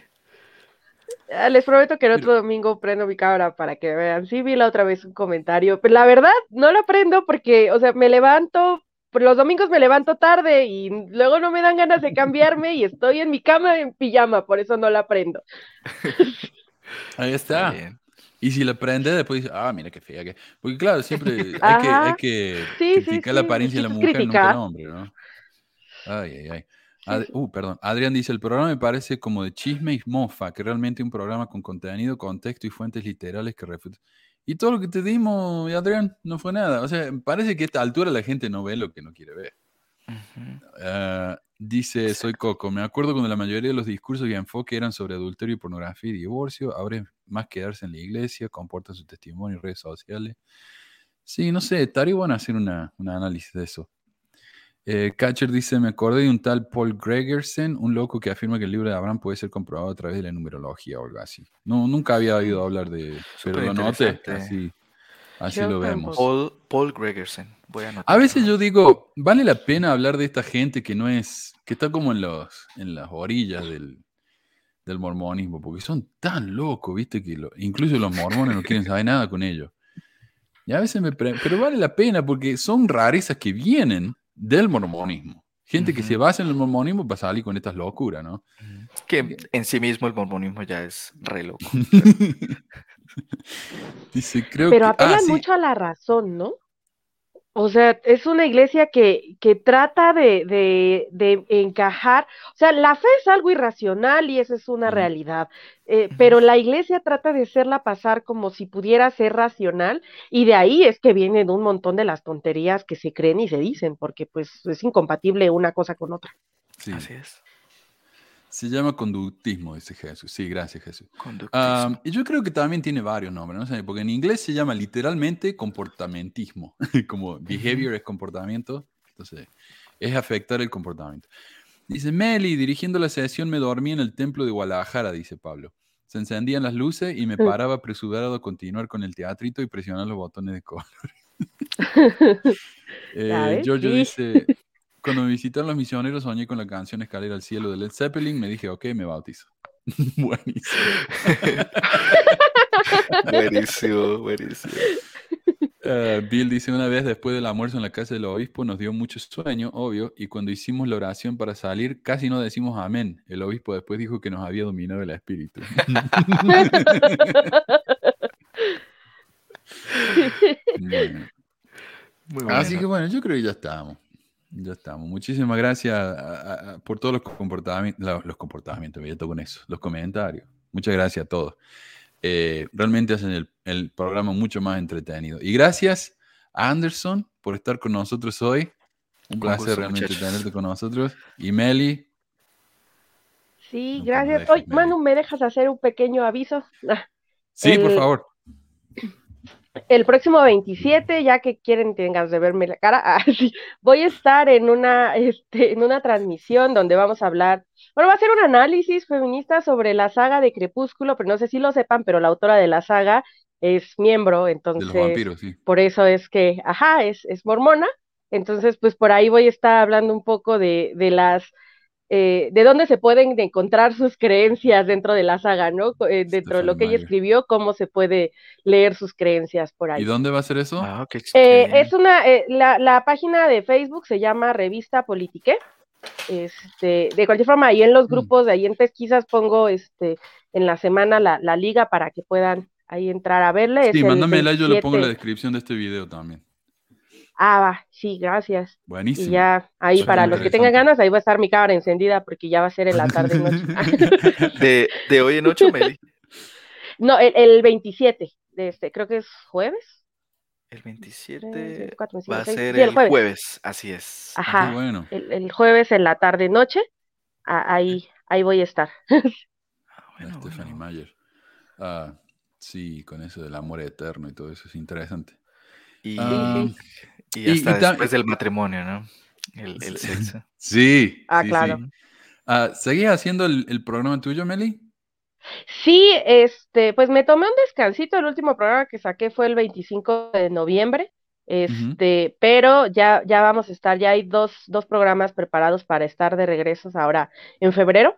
Ah, Les prometo que el otro domingo prendo mi cámara para que vean. Sí vi la otra vez un comentario, pero la verdad no lo prendo porque, o sea, me levanto, los domingos me levanto tarde y luego no me dan ganas de cambiarme y estoy en mi cama en pijama, por eso no la prendo. ahí está. bien. Y si la prende, después dice, ah, mira qué fea que. Porque claro, siempre hay que, hay que Sí, sí, criticar la sí, apariencia de la mujer, nunca el hombre, ¿no? Ay, ay, ay. Sí, Ad- sí. uh, perdón. Adrián dice, el programa me parece como de chisme y mofa, que realmente un programa con contenido, contexto y fuentes literales que refutan. Y todo lo que te dimos, Adrián, no fue nada. O sea, parece que a esta altura la gente no ve lo que no quiere ver. Ujú. Ah, dice, soy Coco. Me acuerdo cuando la mayoría de los discursos y enfoque eran sobre adulterio y pornografía y divorcio. Ahora es más quedarse en la iglesia, comporta su testimonio en redes sociales. Sí, no sé, estaría bueno hacer una, un análisis de eso. Eh, Catcher dice, me acordé de un tal Paul Gregersen, un loco que afirma que el libro de Abraham puede ser comprobado a través de la numerología o algo así. No, nunca había oído hablar de... Pero lo noté, así, así lo vemos. Paul, Paul Gregersen, voy a anotar. A veces yo digo, vale la pena hablar de esta gente que no es, que está como en los, en las orillas del, del mormonismo, porque son tan locos, viste, que lo- incluso los mormones no quieren saber nada con ellos. Y a veces me pero vale la pena porque son rarezas que vienen del mormonismo. Gente que Ujú. se basa en el mormonismo para salir con estas locuras, ¿no? Que en sí mismo el mormonismo ya es re loco. Dice, creo Pero que... ah, apelan sí, mucho a la razón, ¿no? O sea, es una iglesia que, que trata de, de, de encajar, o sea, la fe es algo irracional y esa es una realidad, eh, pero la iglesia trata de hacerla pasar como si pudiera ser racional y de ahí es que vienen un montón de las tonterías que se creen y se dicen, porque pues es incompatible una cosa con otra. sí. Así es. Se llama conductismo, dice Jesús. Sí, gracias Jesús. Ah, y yo creo que también tiene varios nombres, ¿no? sé, porque en inglés se llama literalmente comportamentismo, como behavior es comportamiento, entonces es afectar el comportamiento. Dice Meli, dirigiendo la sesión me dormí en el templo de Guadalajara, dice Pablo. Se encendían las luces y me paraba apresurado a continuar con el teatrito y presionar los botones de color. Eh. Giorgio dice, cuando me visitaron los misioneros soñé con la canción Escalera al Cielo de Led Zeppelin, me dije, ok, me bautizo. Buenísimo. buenísimo, buenísimo. Eh, Bill dice una vez después del almuerzo en la casa del obispo nos dio mucho sueño, obvio, y cuando hicimos la oración para salir casi no decimos amén. El obispo después dijo que nos había dominado el espíritu. Bueno, Muy Así que bueno. bueno, yo creo que ya estamos. Ya estamos. Muchísimas gracias a- a- a- por todos los comportamientos, los comportamientos, me con eso, los comentarios. Muchas gracias a todos. Eh, realmente hacen el, el programa mucho más entretenido. Y gracias a Anderson por estar con nosotros hoy. Un placer gusto, realmente muchachos. tenerte con nosotros. Y Meli, Sí, gracias. Meli. Manu, ¿me dejas hacer un pequeño aviso? Sí, por favor. El próximo 27, ya que quieren tengas de verme la cara, ah, sí, voy a estar en una, este, en una transmisión donde vamos a hablar, bueno, va a ser un análisis feminista sobre la saga de Crepúsculo, pero no sé si lo sepan, pero la autora de la saga es miembro, De los entonces vampiros, sí. por eso es que, ajá, es, es mormona, entonces pues por ahí voy a estar hablando un poco de, de las, eh, de dónde se pueden encontrar sus creencias dentro de la saga, ¿no? Eh, dentro de lo que ella escribió, cómo se puede leer sus creencias por ahí. ¿Y dónde va a ser eso? Ah, qué ch- Eh, es una, eh, la, la página de Facebook se llama Revista Politique. Este, de cualquier forma, ahí en los Mm. grupos, de ahí en pesquisas pongo este, en la semana la, la liga para que puedan ahí entrar a verle. sí, es mándamela yo lo pongo en la 27. descripción de este video también. Ah, va, sí, gracias. Buenísimo. Y ya ahí Suena para los que tengan ganas, ahí va a estar mi cámara encendida porque ya va a ser en la tarde noche. De, de hoy en ocho, Meli. no, el, el 27 de este, creo que es jueves. El tres, 27 veinticuatro, va a veinticinco, seis, ser sí, el el jueves. jueves. Así es. Ajá. Bueno. el, el jueves en la tarde noche. a- Ahí, ahí voy a estar. Bueno, Stephanie bueno. Mayer. Ah, sí, con eso del amor eterno y todo eso es interesante. Y, Ah, y y- hasta y después del matrimonio, ¿no? El, el Sí. sexo. Sí. Ah, sí, claro. sí. Ah, ¿Seguías haciendo el, el programa tuyo, Meli? Sí, este, pues me tomé un descansito, el último programa que saqué fue el 25 de noviembre, este, pero ya, ya vamos a estar, ya hay dos, dos programas preparados para estar de regresos ahora en febrero.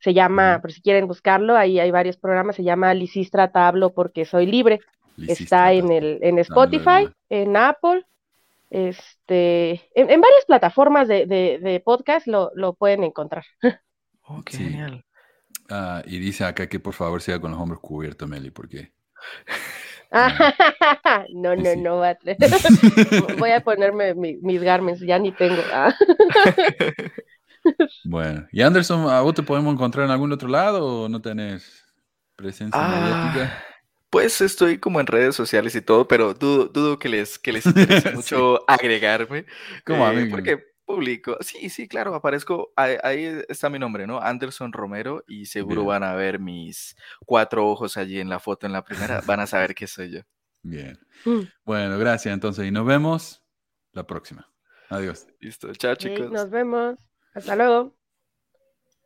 Se llama, por si quieren buscarlo, ahí hay varios programas, se llama Lisistra Tablo porque soy libre. Está en el, en Spotify, en Apple, este, en, en varias plataformas de, de, de podcast lo, lo pueden encontrar. Oh, qué Sí. genial. Ah, y dice acá que por favor sea con los hombros cubiertos, Meli, porque... No, no, Sí. no voy a. Voy a ponerme mi- mis garments, ya ni tengo. Ah. Bueno, y Anderson, ¿a vos te podemos encontrar en algún otro lado o no tenés presencia mediática? Pues estoy como en redes sociales y todo, pero dudo, dudo que les, que les interese Sí. mucho agregarme. Como a eh, mí. porque publico. Sí, sí, claro, aparezco. Ahí, ahí está mi nombre, ¿no? Anderson Romero, y seguro Bien. van a ver mis cuatro ojos allí en la foto en la primera. Van a saber que soy yo. Bien. Mm. Bueno, gracias entonces y nos vemos la próxima. Adiós. Listo, chao, chicos. nos vemos. Hasta luego.